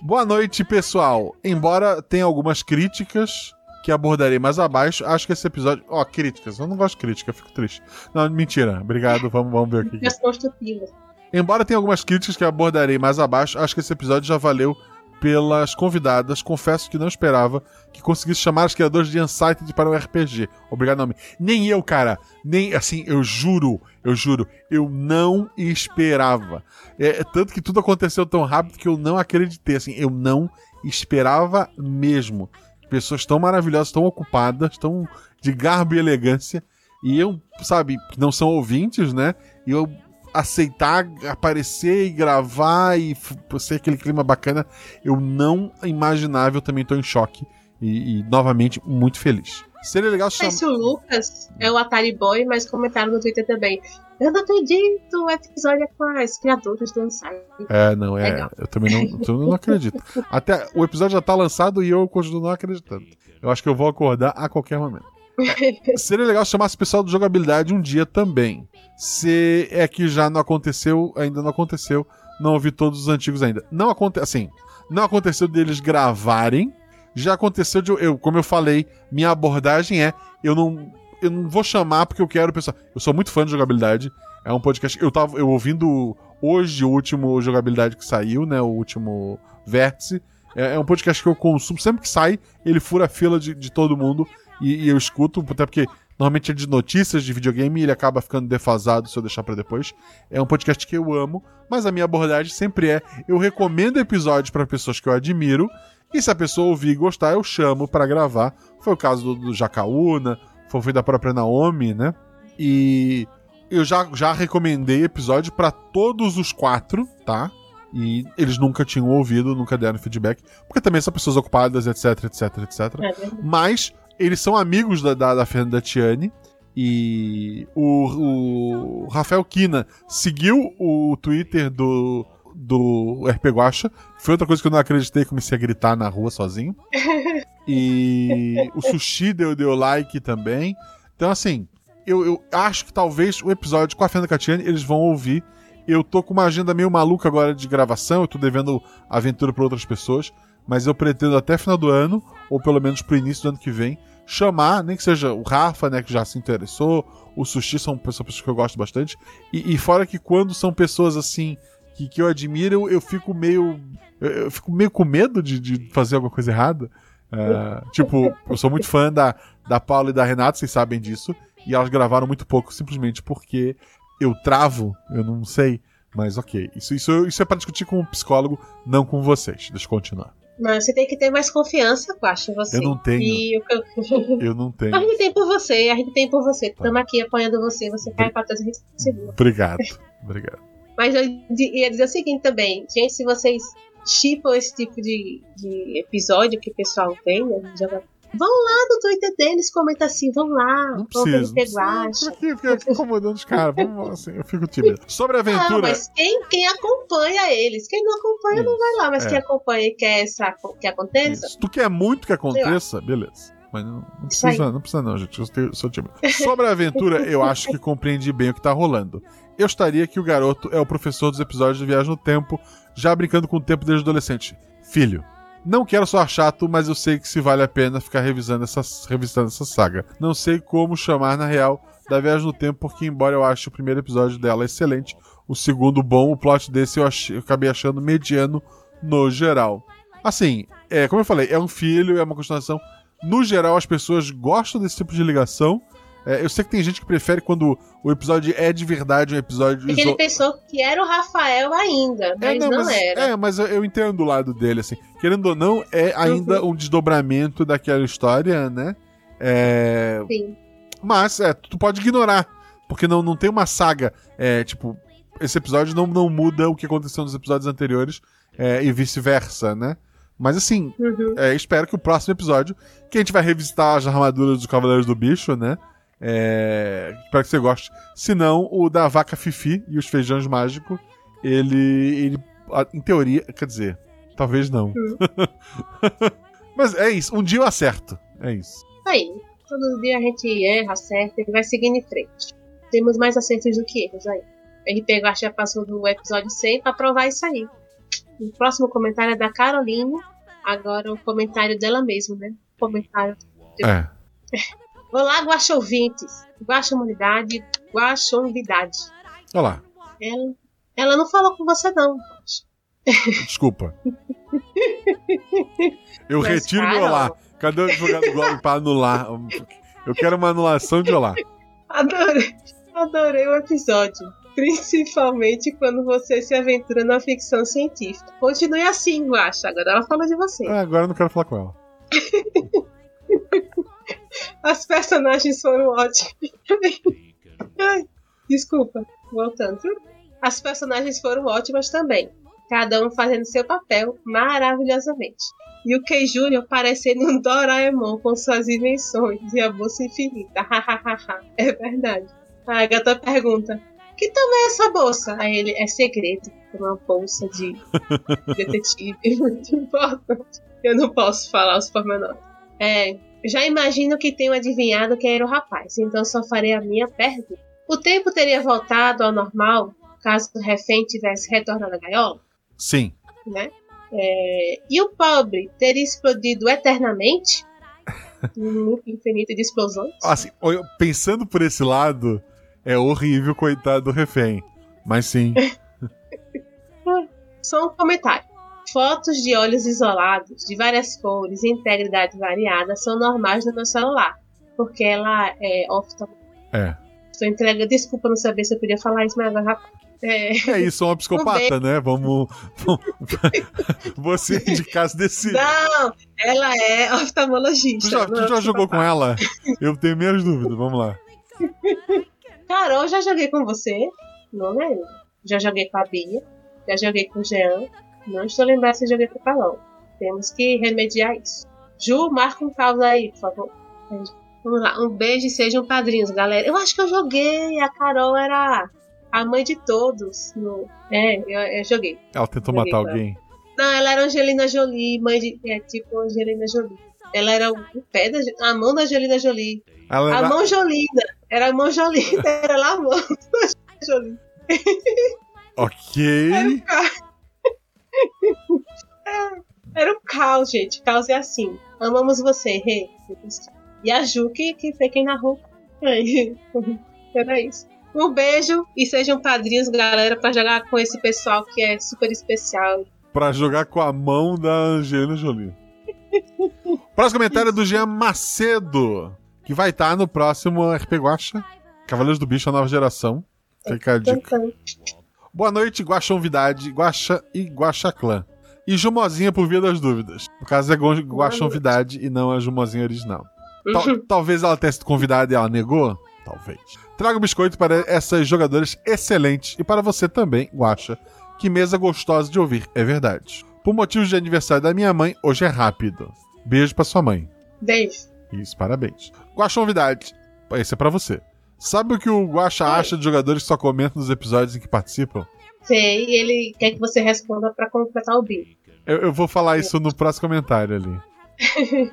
Boa noite, pessoal. Embora tenha algumas críticas que abordarei mais abaixo. Acho que esse episódio. Ó, críticas. Eu não gosto de crítica, fico triste. Não, mentira. Obrigado. Vamos, vamos ver construtivas. Embora tenha algumas críticas que abordarei mais abaixo, acho que esse episódio já valeu pelas convidadas. Confesso que não esperava que conseguisse chamar os criadores de Unsighted para um RPG. Obrigado, nome. Nem eu, cara. Nem, assim, eu juro, eu juro, eu não esperava. É, é tanto que tudo aconteceu tão rápido que eu não acreditei, assim, eu não esperava mesmo. Pessoas tão maravilhosas, tão ocupadas, tão de garbo e elegância. E eu, sabe, não são ouvintes, né? E eu aceitar aparecer e gravar e ser aquele clima bacana, eu não imaginava, eu também tô em choque. E, e, novamente, muito feliz. Seria legal chamar. se o Lucas é o Atari Boy, mas comentaram no Twitter também. Eu não acredito, o episódio é com as criadoras do Unsight. É, não, é. Legal. Eu também não, eu não acredito. (laughs) Até o episódio já tá lançado e eu continuo não acreditando. Eu acho que eu vou acordar a qualquer momento. (laughs) Seria legal chamar esse pessoal do jogabilidade um dia também. Se é que já não aconteceu, ainda não aconteceu, não ouvi todos os antigos ainda. Não aconteceu, assim, não aconteceu deles gravarem. Já aconteceu de eu, como eu falei, minha abordagem é eu não eu não vou chamar porque eu quero pessoal. Eu sou muito fã de jogabilidade. É um podcast. Eu tava eu ouvindo hoje o último jogabilidade que saiu, né? O último vértice. É, é um podcast que eu consumo. Sempre que sai, ele fura a fila de, de todo mundo e, e eu escuto, até porque normalmente é de notícias de videogame e ele acaba ficando defasado se eu deixar pra depois. É um podcast que eu amo, mas a minha abordagem sempre é: eu recomendo episódios pra pessoas que eu admiro. E se a pessoa ouvir e gostar, eu chamo pra gravar. Foi o caso do, do Jacaúna, foi, da própria Naomi, né? E eu já, já recomendei episódio pra todos os quatro, tá? E eles nunca tinham ouvido, nunca deram feedback. Porque também são pessoas ocupadas, etc, etc, etc. É. Mas eles são amigos da, da, da Fernanda Tiani. E o, o Rafael Kina seguiu o Twitter do, do RP Guacha. Foi outra coisa que eu não acreditei, comecei a gritar na rua sozinho. (laughs) E o Sushi deu, deu like também. Então, assim, eu, eu acho que talvez o episódio com a Fernanda Catiani eles vão ouvir. Eu tô com uma agenda meio maluca agora de gravação, eu tô devendo aventura para outras pessoas, mas eu pretendo até final do ano, ou pelo menos pro início do ano que vem, chamar, nem que seja o Rafa, né, que já se interessou, o Sushi são pessoas que eu gosto bastante, e, e fora que quando são pessoas assim que, que eu admiro, eu, eu fico meio. Eu, eu fico meio com medo de, de fazer alguma coisa errada. É, tipo, eu sou muito fã da, da Paula e da Renata, vocês sabem disso, e elas gravaram muito pouco simplesmente porque eu travo, eu não sei, mas ok. Isso, isso, isso é para discutir com um psicólogo, não com vocês. Deixa eu continuar. Mas você tem que ter mais confiança, Guaxa, em você. Eu não tenho. E eu- Eu não (laughs) tenho. A gente tem por você, a gente tem por você. Estamos aqui apoiando você, você cai pra trás e a gente segura. Obrigado. Obrigado. (laughs) Mas eu ia dizer o seguinte também, gente, se vocês chipam esse tipo de, de episódio que o pessoal tem, né, joga- vão lá no Twitter deles, comenta assim, vão lá, Não Não precisa. Por que fica incomodando os caras? Vamos assim, eu fico tímido. (laughs) Sobre a Não, aventura. mas quem, quem acompanha eles, quem não acompanha não vai lá, mas É. quem acompanha e quer essa, que aconteça, Isso. Tu quer muito que aconteça, beleza. Mas não, não Isso precisa, não precisa não, gente. Eu sou tímido. Sobre a aventura, eu acho que compreendi bem o que tá rolando. Eu estaria que o garoto é o professor dos episódios de Viagem no Tempo, já brincando com o tempo desde adolescente. Filho, não quero soar chato, mas eu sei que se vale a pena ficar revisando essa, revisando essa saga. Não sei como chamar na real da Viagem no Tempo, porque embora eu ache o primeiro episódio dela excelente, o segundo bom, o plot desse eu, eu acabei achando mediano no geral. Assim, é, como eu falei, é um filho, é uma continuação. No geral, as pessoas gostam desse tipo de ligação. É, eu sei que tem gente que prefere quando o episódio é de verdade um episódio porque ele pensou que era o Rafael ainda, mas não, mas, era. É, mas eu, eu entendo o lado dele, assim. Querendo ou não, é ainda Uhum. um desdobramento daquela história, né? É, Sim. mas é, tu pode ignorar. Porque não, não tem uma saga. É, tipo, esse episódio não, não muda o que aconteceu nos episódios anteriores é, e vice-versa, né? Mas assim, Uhum. é, espero que o próximo episódio, que a gente vai revisitar as armaduras dos Cavaleiros do Bicho, né? É, espero que você goste. Se não, o da vaca Fifi e os feijões mágicos, ele, ele. Em teoria, quer dizer, talvez não. (laughs) Mas é isso, um dia eu acerto. É isso. Aí, todo dia a gente erra, acerta e vai seguindo em frente. Temos mais acertos do que erros aí. RP Guaxa passou do episódio 100 pra provar isso aí. O próximo comentário é da Caroline. Agora o comentário dela mesmo, né? O comentário É. (laughs) Olá, Guaxa ouvintes, Guaxa humanidade, Guaxa umidade. Olha lá. Ela, ela não falou com você, não. Desculpa. Eu Mas, retiro meu cara, olá. Cadê o advogado Globo pra anular? Eu quero uma anulação de olá. Adorei, adorei o episódio. Principalmente quando você se aventura na ficção científica. Continue assim, Guaxa. Agora ela fala de você. Ah, agora eu não quero falar com ela. As personagens foram ótimas. Desculpa, voltando. As personagens foram ótimas também. Cada um fazendo seu papel maravilhosamente. E o Kei Júnior parecendo um Doraemon com suas invenções e a bolsa infinita. é verdade. A Agatha pergunta: Que tamanho é essa bolsa? Aí ele: É segredo. É uma bolsa de (laughs) detetive. Muito importante. Eu não posso falar os pormenores. É, já imagino que tenho adivinhado quem era o rapaz, então só farei a minha pergunta. O tempo teria voltado ao normal caso o refém tivesse retornado à gaiola, Sim. né? É, e o pobre teria explodido eternamente? Num (laughs) loop infinito de explosões? Assim, pensando por esse lado, é horrível, coitado do refém. Mas sim. (laughs) Só um comentário. Fotos de olhos isolados, de várias cores e integridade variada são normais no meu celular, porque ela é oftalmo. É. Sua entrega, desculpa não saber se eu podia falar isso, mas agora é, É isso, é uma psicopata, né? Vamos. vamos- (laughs) Você de casa desse. Não, ela é Tu oftalmologista. já, não tu é já jogou com ela? Eu tenho minhas dúvidas, vamos lá. Carol, já joguei com você? Não lembro. Já joguei com a Bia. Já joguei com o Jean. Não estou lembrado se joguei Carol. Temos que remediar isso. Ju, marca um caos aí, por favor. Vamos lá. Um beijo e sejam padrinhos, galera. Eu acho que eu joguei. A Carol era a mãe de todos. No... É, eu, eu joguei. Ela tentou Joguei matar com ela. alguém. Não, ela era Angelina Jolie, mãe de. É tipo Angelina Jolie. Ela era o pé da. A mão da Angelina Jolie. Ela A era... mão Jolina. Era a mão Jolina. (laughs) Era lá a mão da Jolie. Ok. (laughs) Era um caos, gente. Caos é assim. Amamos você, Rei. E a Ju que, que foi quem narrou. Era isso. Um beijo e sejam padrinhos, galera, pra jogar com esse pessoal que é super especial. Pra jogar com a mão da Angelina Jolie. (laughs) Próximo comentário é do Jean Macedo, que vai estar no próximo RP Guacha. Cavaleiros do Bicho, a nova geração. Fica a dica. Boa noite, Guaxa Novidade, Guaxa e Guaxa Clã. E Jumozinha por via das dúvidas. No caso é. Novidade e não a Jumozinha original. Tal- Uhum. talvez ela tenha sido convidada e ela negou? Talvez. Trago biscoito para essas jogadoras excelentes e para você também, Guaxa. Que mesa gostosa de ouvir, é verdade. Por motivos de aniversário da minha mãe, hoje é rápido. Beijo pra sua mãe. beijo. Isso, parabéns. Guaxa Novidade, esse é pra você. Sabe o que o Guaxa acha de jogadores que só comentam nos episódios em que participam? Sei, e ele quer que você responda pra completar o bi. Eu, eu vou falar isso no próximo comentário ali. (laughs)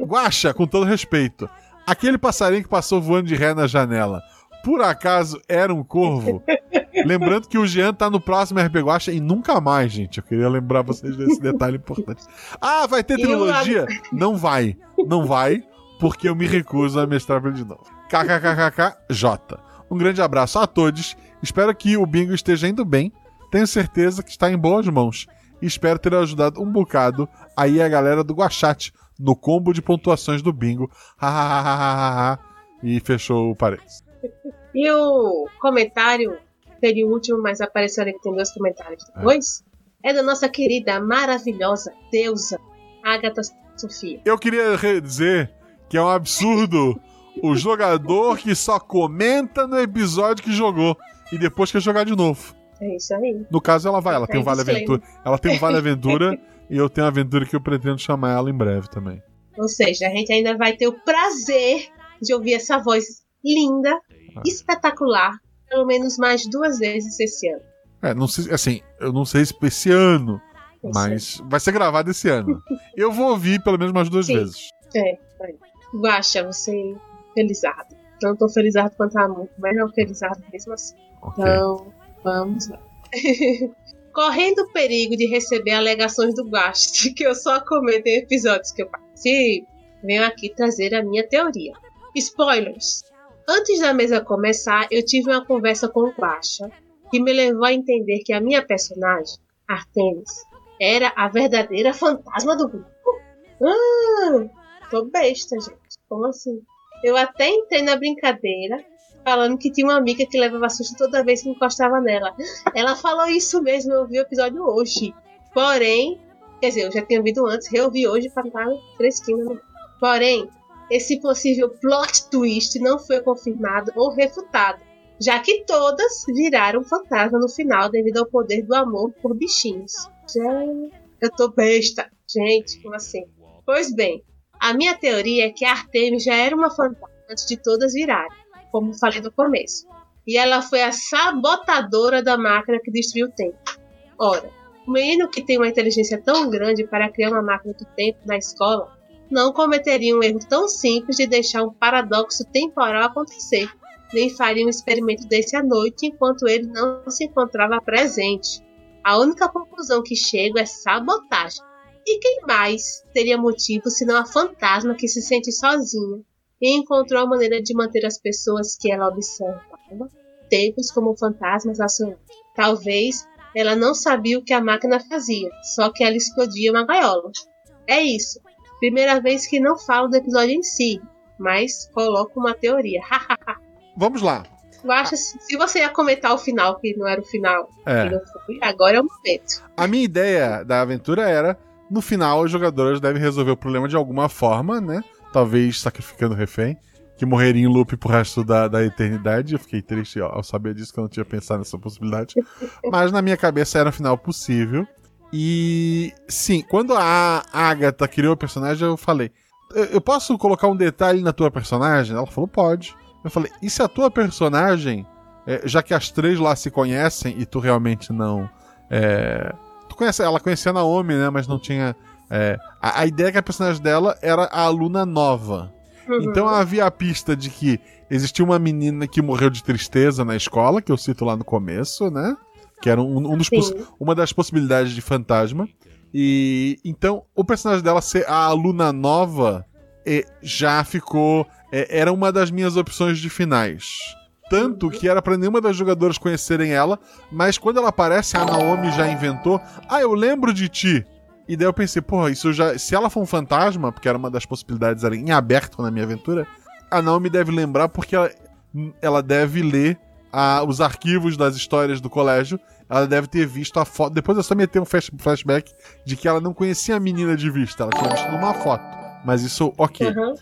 Guaxa, com todo respeito, aquele passarinho que passou voando de ré na janela, por acaso era um corvo? (laughs) Lembrando que o Jean tá no próximo RP Guaxa e nunca mais, gente. Eu queria lembrar vocês desse detalhe importante. Ah, vai ter trilogia? Não vai. Não vai, porque eu me recuso a mestrar pra ele de novo. KKKKK Um grande abraço a todos. Espero que o bingo esteja indo bem. Tenho certeza que está em boas mãos. E espero ter ajudado um bocado aí a galera do Guachate no combo de pontuações do bingo. E fechou o parênteses. E o comentário, seria o último, mas apareceu ali que tem dois comentários depois, é da nossa querida, maravilhosa deusa, Agatha Sofia. Eu queria dizer que é um absurdo o jogador que só comenta no episódio que jogou e depois quer jogar de novo. É isso aí. No caso, ela vai, ela tem um É Vale. Aventura. Ela tem um Vale Aventura e eu tenho uma aventura que eu pretendo chamar ela em breve também. Ou seja, a gente ainda vai ter o prazer de ouvir essa voz linda, Ah. espetacular, pelo menos mais duas vezes esse ano. É, não sei, assim, eu não sei se esse ano, mas vai ser gravado esse ano. (laughs) Eu vou ouvir pelo menos umas duas Sim. vezes. É, vai. Guaxa, você felizardo. Não tô felizardo quanto a muito, mas não felizardo mesmo assim. Ok. Então, vamos lá. (laughs) Correndo o perigo de receber alegações do Guaxa de (laughs) que eu só comento em episódios que eu participo, venho aqui trazer a minha teoria. Spoilers! Antes da mesa começar, eu tive uma conversa com o Guaxa, que me levou a entender que a minha personagem, Artemis, era a verdadeira fantasma do grupo. Ah, tô besta, gente. Como assim? Eu até entrei na brincadeira, falando que tinha uma amiga que levava susto toda vez que encostava nela. Ela falou isso mesmo, eu vi o episódio hoje. Porém, quer dizer, eu já tinha ouvido antes, reouvi hoje para estar fresquinho. Né? Porém, esse possível plot twist não foi confirmado ou refutado, já que todas viraram fantasma no final devido ao poder do amor por bichinhos. Já... Eu tô besta. Gente, como assim? Pois bem, a minha teoria é que a Artemis já era uma fantasma antes de todas virarem, como falei no começo. E ela foi a sabotadora da máquina que destruiu o tempo. Ora, o menino que tem uma inteligência tão grande para criar uma máquina do tempo na escola não cometeria um erro tão simples de deixar um paradoxo temporal acontecer, nem faria um experimento desse à noite enquanto ele não se encontrava presente. A única conclusão que chego é sabotagem. E quem mais teria motivo senão a fantasma que se sente sozinha e encontrou a maneira de manter as pessoas que ela observa tempos como fantasmas sonhar? Talvez ela não sabia o que a máquina fazia, só que ela explodia uma gaiola. É isso. Primeira vez que não falo do episódio em si, mas coloco uma teoria. Vamos lá. Eu acho se você ia comentar o final, que não era o final, É. foi, agora é o momento. A minha ideia da aventura era, no final, os jogadores devem resolver o problema de alguma forma, né? Talvez sacrificando o refém, que morreria em loop pro resto da, da eternidade. Eu fiquei triste ao ao saber disso, que eu não tinha pensado nessa possibilidade. (laughs) Mas na minha cabeça era o final possível. E sim, quando a Agatha criou o personagem, eu falei: "Eu- posso colocar um detalhe na tua personagem? Ela falou: Pode. Eu falei: E se a tua personagem, é, já que as três lá se conhecem e tu realmente não. é, conhece, ela conhecia a Naomi, né? Mas não tinha. é, a, a ideia é que a personagem dela era a aluna nova. Então havia a pista de que existia uma menina que morreu de tristeza na escola, que eu cito lá no começo, né? Que era um, um dos uma das possibilidades de fantasma. E então o personagem dela ser a aluna nova eh, já ficou. eh, era uma das minhas opções de finais. Tanto que era pra nenhuma das jogadoras conhecerem ela, mas quando ela aparece, a Naomi já inventou. Ah, eu lembro de ti. E daí eu pensei, porra, isso já. Se ela for um fantasma, porque era uma das possibilidades era em aberto na minha aventura, a Naomi deve lembrar porque ela, ela deve ler a- os arquivos das histórias do colégio. Ela deve ter visto a foto. Depois eu só meter um flash- flashback de que ela não conhecia a menina de vista, ela tinha visto numa foto. Mas isso, ok. Uhum.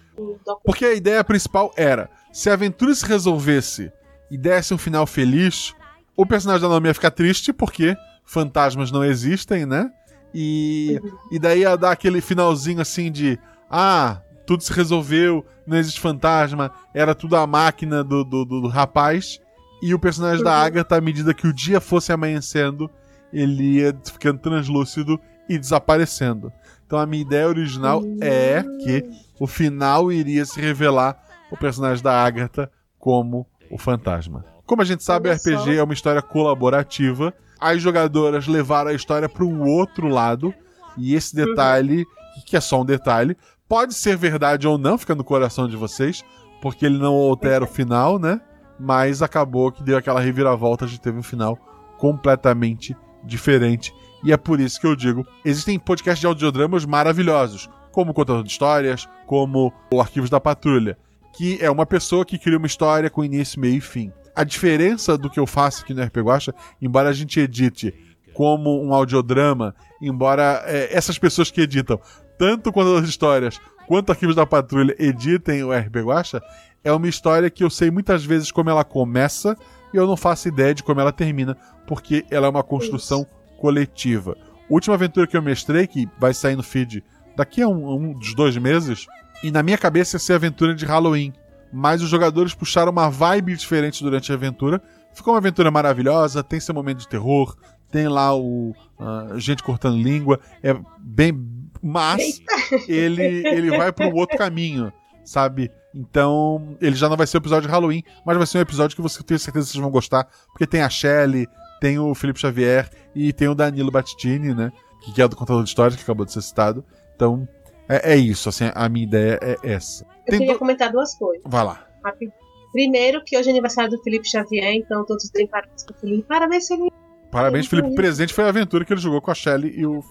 Porque a ideia principal era: se a aventura se resolvesse e desse um final feliz, o personagem da Naomi ia ficar triste porque fantasmas não existem, né? E, e daí ia dar aquele finalzinho assim de: ah, tudo se resolveu, não existe fantasma, era tudo a máquina do, do, do- rapaz. E o personagem da Uhum. Agatha, à medida que o dia fosse amanhecendo, ele ia ficando translúcido e desaparecendo. Então a minha ideia original é que o final iria se revelar o personagem da Agatha como o fantasma. Como a gente sabe, o. RPG é uma história colaborativa. As jogadoras levaram a história para um outro lado. E esse detalhe, que é só um detalhe, pode ser verdade ou não, fica no coração de vocês, porque ele não altera o final, né? Mas acabou que deu aquela reviravolta de teve um final completamente diferente. E é por isso que eu digo: existem podcasts de audiodramas maravilhosos, como Contador de Histórias, como o Arquivos da Patrulha, que é uma pessoa que cria uma história com início, meio e fim. A diferença do que eu faço aqui no RP Guacha, embora a gente edite como um audiodrama, embora é, essas pessoas que editam tanto Contador de Histórias quanto Arquivos da Patrulha editem o RP Guacha, é uma história que eu sei muitas vezes como ela começa e eu não faço ideia de como ela termina, porque ela é uma construção coletiva. Última aventura que eu mestrei, que vai sair no feed daqui a um, um dos dois meses, e na minha cabeça ia ser a aventura de Halloween. Mas os jogadores puxaram uma vibe diferente durante a aventura. Ficou uma aventura maravilhosa, tem seu momento de terror, tem lá o ah, gente cortando língua, é bem. Mas ele, ele vai para um outro caminho, sabe? Então, ele já não vai ser o episódio de Halloween, mas vai ser um episódio que você tem certeza que vocês vão gostar, porque tem a Shelley, tem o Felipe Xavier e tem o Danilo Battistini, né? Que é do contador de histórias, que acabou de ser citado. Então, É, é isso, assim, a minha ideia é essa. Eu Tem queria do- comentar duas coisas. Vai lá. Rápido. Primeiro, que hoje é aniversário do Felipe Xavier, então todos têm parabéns pro Felipe. Parabéns, Felipe. Parabéns, Felipe. Presente foi a aventura que ele jogou com a Shelly e o,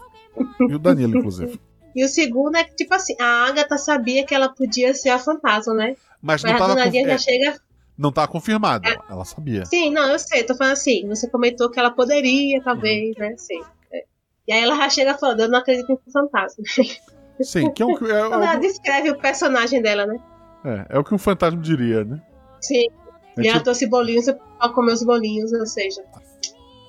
e o Danilo, inclusive. E o segundo é que, tipo assim, a Agatha sabia que ela podia ser a fantasma, né? Mas Mas não a tava, conf- já é, chega. não tava confirmado. Ela sabia. Sim, não, eu sei, tô falando assim. Você comentou que ela poderia, talvez, né? Sim. É. E aí ela já chega falando, eu não acredito em fantasma. (laughs) Sim, que é o que, é, Quando (laughs) ela descreve o personagem dela, né? é, é o que um fantasma diria, né? Sim. É e ela tipo- trouxe bolinhos, eu comer os bolinhos, ou seja,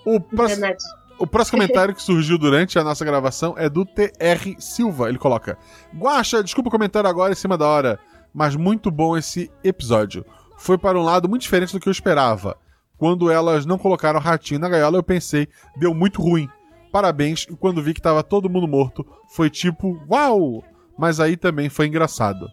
o, próximo, enganadinho. o próximo comentário que surgiu durante a nossa gravação é do TR Silva. Ele coloca: Guaxa, desculpa o comentário agora em cima da hora, mas muito bom esse episódio. Foi para um lado muito diferente do que eu esperava. Quando elas não colocaram o ratinho na gaiola, eu pensei, deu muito ruim. Parabéns, e quando vi que tava todo mundo morto, foi tipo, uau! Mas aí também foi engraçado.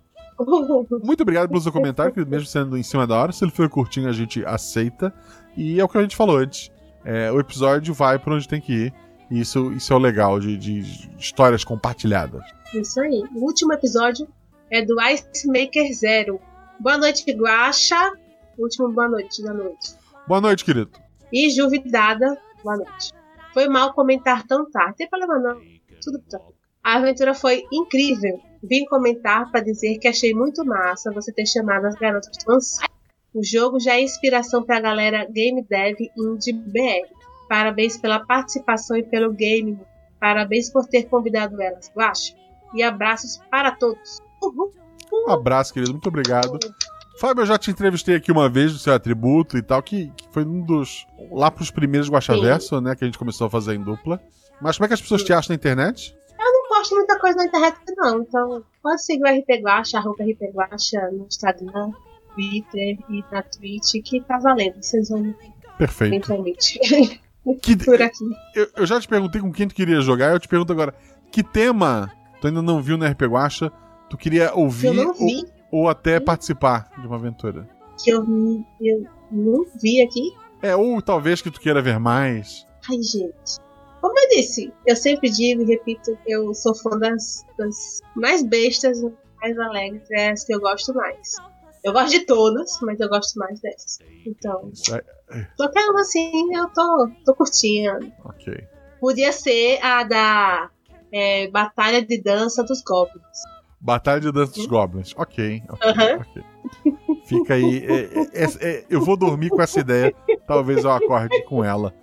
Muito obrigado pelo seu comentário, que mesmo sendo em cima da hora, se ele for curtinho, a gente aceita. E é o que a gente falou antes. É, o episódio vai pra onde tem que ir. E isso, isso é o legal de, de histórias compartilhadas. Isso aí. O último episódio é do Ice Maker Zero. Boa noite, Guaxa. Último boa noite da noite. Boa noite, querido. E Juvidada, boa noite. Foi mal comentar tão tarde. Não tem problema não. Tudo bem. A aventura foi incrível. Vim comentar para dizer que achei muito massa você ter chamado as garotas do Ansai. O jogo já é inspiração para a galera Game Dev Indie BR. Parabéns pela participação e pelo game. Parabéns por ter convidado elas, Guaxa. E abraços para todos. Uhul. Um abraço, querido. Muito obrigado. Fábio, eu já te entrevistei aqui uma vez do seu atributo e tal, que, que foi um dos. lá pros primeiros Guaxaverso, né? Que a gente começou a fazer em dupla. Mas como é que as pessoas te acham na internet? não posto muita coisa na internet, não. Então, pode seguir o RP Guacha, arroba RP Guacha no Instagram, Twitter e na Twitch, que tá valendo. Vocês vão me Perfeito. (laughs) Que, (laughs) por aqui. eu, eu já te perguntei com quem tu queria jogar, eu te pergunto agora, que tema tu ainda não viu no RP Guacha, tu queria ouvir Eu não vi, ou até participar de uma aventura? que eu, eu não vi aqui. É, ou talvez que tu queira ver mais. Ai, gente. Como eu disse, eu sempre digo e repito, eu sou fã das, das mais bestas, mais alegres, é as que eu gosto mais. Eu gosto de todas, mas eu gosto mais dessas. Então, qualquer uma assim, eu tô, tô curtindo. ok. Podia ser a da é, Batalha de Dança dos Goblins. Batalha de Dança dos Goblins. Ok, ok, Aham. ok. Fica aí. é, é, é, eu vou dormir com essa ideia. Talvez eu acorde com ela.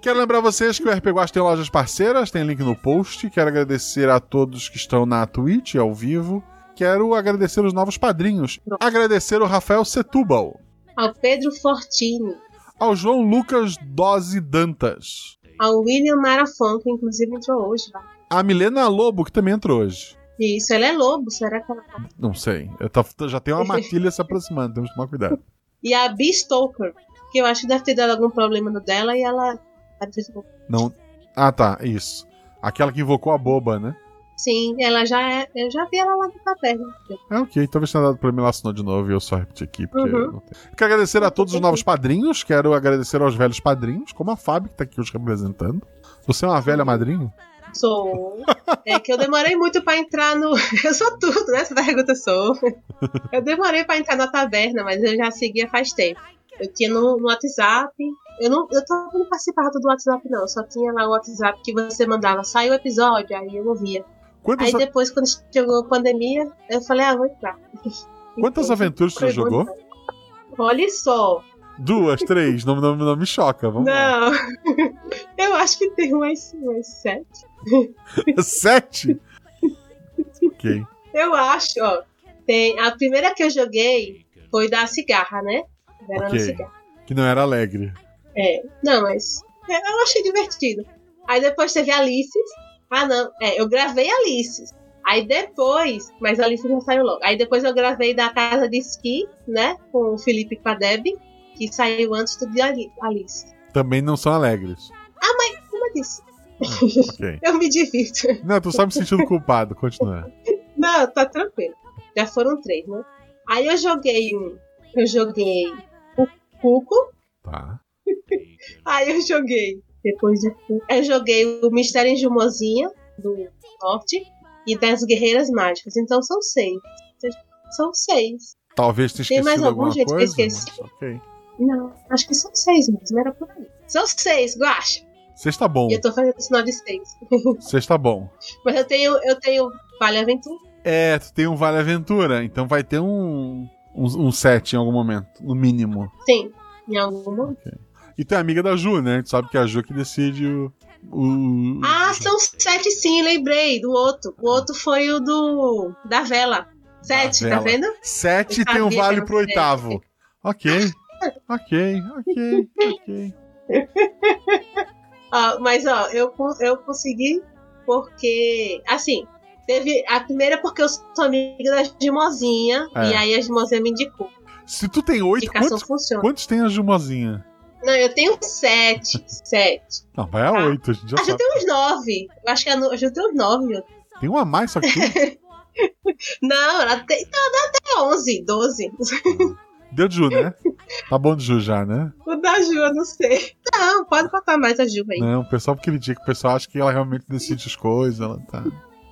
Quero lembrar vocês que o RP Guacha tem lojas parceiras, tem link no post. Quero agradecer a todos que estão na Twitch ao vivo. Quero agradecer os novos padrinhos. Agradecer o Rafael Setúbal, Ao Pedro Fortini. ao João Lucas Dose Dantas, Ao William Marafon, que inclusive entrou hoje. A Milena Lobo, que também entrou hoje. Isso, ela é lobo, será que ela tá? Não sei. Eu tô- já tem uma (laughs) matilha se aproximando, temos que tomar cuidado. E a Bee Stoker, que eu acho que deve ter dado algum problema no dela e ela. Não. Ah, tá, isso. Aquela que invocou a boba, né? Sim, ela já é. Eu já vi ela lá no caverna. É ok, talvez tenha dado problema, ela assinou de novo e eu só repeti aqui. Porque Uhum. não tem. Quero agradecer a todos os novos padrinhos, quero agradecer aos velhos padrinhos, como a Fábio, que tá aqui hoje representando. Você é uma velha madrinha? Sou. É que eu demorei muito pra entrar no. (laughs) Eu sou tudo, né? Tá perguntando, sou. Eu demorei pra entrar na taverna, mas eu já seguia faz tempo. Eu tinha no, no WhatsApp. Eu não, eu tava não participava do WhatsApp, não. Só tinha lá o WhatsApp que você mandava, sai o episódio, aí eu ouvia. Quantas, Aí depois, quando chegou a pandemia, eu falei, ah, vou entrar. quantas Então, (laughs) aventuras você jogou? bom. Olha só. Duas, três, não, não, não me choca, vamos lá. Não. (laughs) Eu acho que tem mais, mais sete. (laughs) Sete? ok. Eu acho, ó. Tem, a primeira que eu joguei foi da cigarra, né? Era Ok. na cigarra. Que não era alegre. É. Não, mas eu achei divertido. Aí depois teve Alice. Ah, não. É, eu gravei Alice. Aí depois, mas a Alice não saiu logo. Aí depois eu gravei da casa de esqui, né? Com o Felipe e com a Debbie, que saiu antes do de Ali- Alice. Também não são alegres. Como eu disse, Ok. (laughs) eu me divirto. Não, tu só me sentindo culpado, continua. Não, tá tranquilo. Já foram três, né? Aí eu joguei um. Eu joguei o Cuco. Tá. Aí eu joguei. Depois de Cuco. Eu joguei o Mistério em Jumozinha, do Norte. e das guerreiras mágicas. Então são seis. São seis. Talvez tenha Tem mais esquecido algum, alguma gente, que eu coisa. esqueci? mas ok. Não, acho que são seis mesmo, era por aí. São seis, Guaxa. Sexta bom. E eu tô fazendo sinal de seis. (laughs) Sexta bom. Mas eu tenho, eu tenho Vale Aventura. É, tu tem um Vale Aventura, então vai ter um, um, um set em algum momento, no mínimo. Sim, em algum momento. E tu é amiga da Ju, né? Gente sabe que é a Ju que decide o. o... Ah, são sete sim, lembrei do outro. O outro foi o do. da vela. Sete, vela. tá vendo? Sete tem um vale pro oitavo. Ok. Ok, ok, ok. (laughs) Ó, mas ó, eu, eu consegui porque. Assim, teve. A primeira porque eu sou amiga da Gimozinha. É. E aí a Gimozinha me indicou. Se tu tem oito, quantos, funciona. quantos tem a Jumozinha? Não, eu tenho sete. (laughs) sete. Não, vai a Tá. oito, a gente já A Ju sabe. tem uns nove. Eu acho que a a Ju tem uns nove. Tem uma a mais, só que tu. Não, ela tem. Não, dá até onze, doze. Deu de Ju, né? Tá bom de Ju já, né? O da Ju, eu não sei. Não, pode botar mais a Ju aí. Não, o pessoal critica, o pessoal acha que ela realmente decide as coisas, ela tá.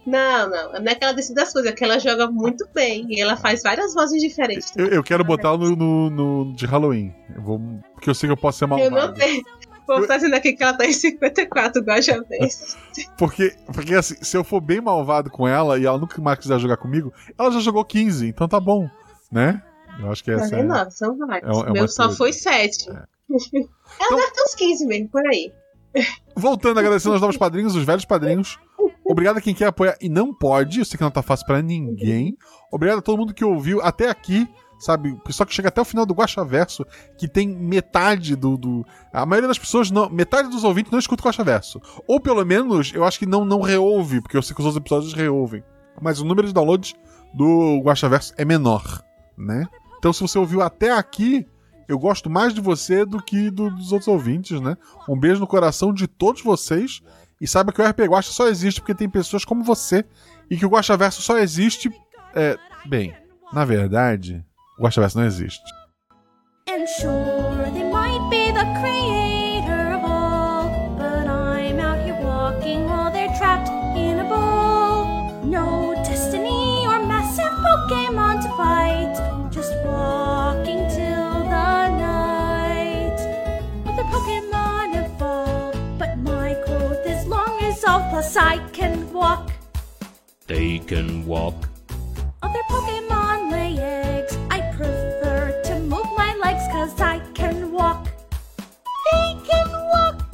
Não, não. Não é que ela decide as coisas, é que ela joga muito bem. E ela faz várias vozes diferentes. Eu, eu quero botar no, no, no- de Halloween. Eu vou, porque eu sei que eu posso ser Eu não malvado. tenho. Vou estar dizendo aqui que ela tá em 54, igual já vez. (laughs) Porque, porque assim, se eu for bem malvado com ela e ela nunca mais quiser jogar comigo, ela já jogou 15, então tá bom, né? Eu acho que Tá essa é. vendo? Ó, São vários. é é Meu uma só foi 7. (laughs) Ela Então- deve ter uns 15 mesmo, por aí. Voltando, agradecendo aos novos padrinhos, os velhos padrinhos. (laughs) Obrigado a quem quer apoiar e não pode. Eu sei que não tá fácil pra ninguém. Obrigado a todo mundo que ouviu até aqui. Sabe, o pessoal que chega até o final do Guaxa Verso, que tem metade do, do- A maioria das pessoas, não. Metade dos ouvintes não escuta o Guaxa Verso. Ou pelo menos, eu acho que não, não reouve, porque eu sei que os outros episódios reouvem. Mas o número de downloads do Guaxa Verso é menor, né? Então, se você ouviu até aqui, eu gosto mais de você do que do- dos outros ouvintes, né? Um beijo no coração de todos vocês. E saiba que o RP Guacha só existe porque tem pessoas como você. E que o Guacha Verso só existe. É, bem, na verdade, o Guacha Verso não existe. And sure, they might be the creator of all, but I'm out here walking while they're trapped in a bowl. No plus I can walk. They can walk. Other Pokemon lay eggs. I prefer to move my legs cause I can walk. They can walk.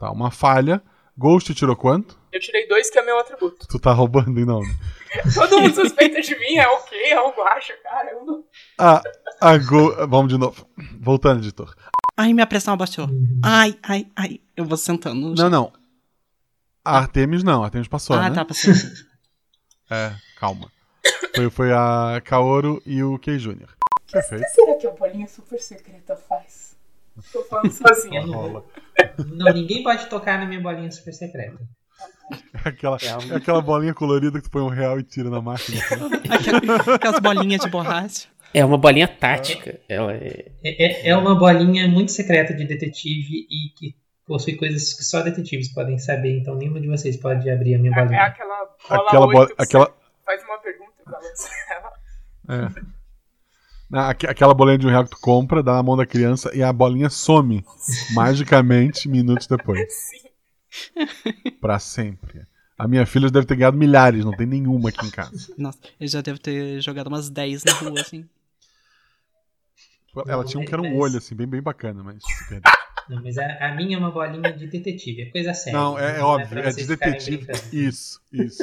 Tá, uma falha. Ghost tirou quanto? Eu tirei dois, que é meu atributo. Tu tá roubando em nome. (laughs) Todo mundo suspeita de mim, é ok, é o baixo, caramba. Ah, a Go... Vamos de novo. Voltando, editor. Ai, minha pressão abaixou. Ai, ai, ai. Eu vou sentando. Não, não. A Artemis não, a Artemis passou, Ah, né? tá, passou. (laughs) É, calma. Foi, foi a Kaoru e o Kei Jr. O que será que a bolinha super secreta faz? Tô falando sozinha. Não- Rola. Não, ninguém pode tocar na minha bolinha super secreta. É aquela, é aquela bolinha colorida que tu põe um real e tira na máquina. Aquelas bolinhas de borracha. É uma bolinha tática. Ela é. É, é- é uma bolinha muito secreta de detetive e que possui coisas que só detetives podem saber, então nenhuma de vocês pode abrir a minha É, é bolinha. aquela bola Aquela 8 bola- que você aquela- faz uma pergunta e balança ela. É. Ah, aque- Aquela bolinha de um real que tu compra, dá na mão da criança e a bolinha some magicamente minutos depois. Pra sempre. A minha filha deve ter ganhado milhares, não tem nenhuma aqui em casa. Nossa, eu já devo ter jogado umas 10 na rua, assim. Ela tinha um que era um olho, assim, bem, bem bacana, mas (laughs) se perdeu. Não, mas a, a minha é uma bolinha de detetive, é coisa séria. Não, é, é pra óbvio, é de vocês ficarem detetive. Isso, isso.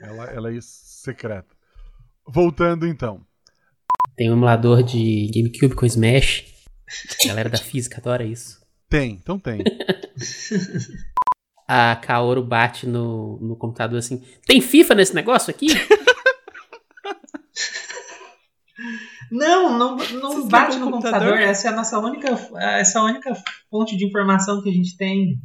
Ela, ela é secreta. Voltando então. Tem um emulador de GameCube com Smash. A galera da física adora isso. Tem, então tem. (laughs) A Kaoru bate no, no computador assim: Tem FIFA nesse negócio aqui? (laughs) Não, não, não bate no computador. computador? Essa é a nossa única, essa é única fonte de informação que a gente tem.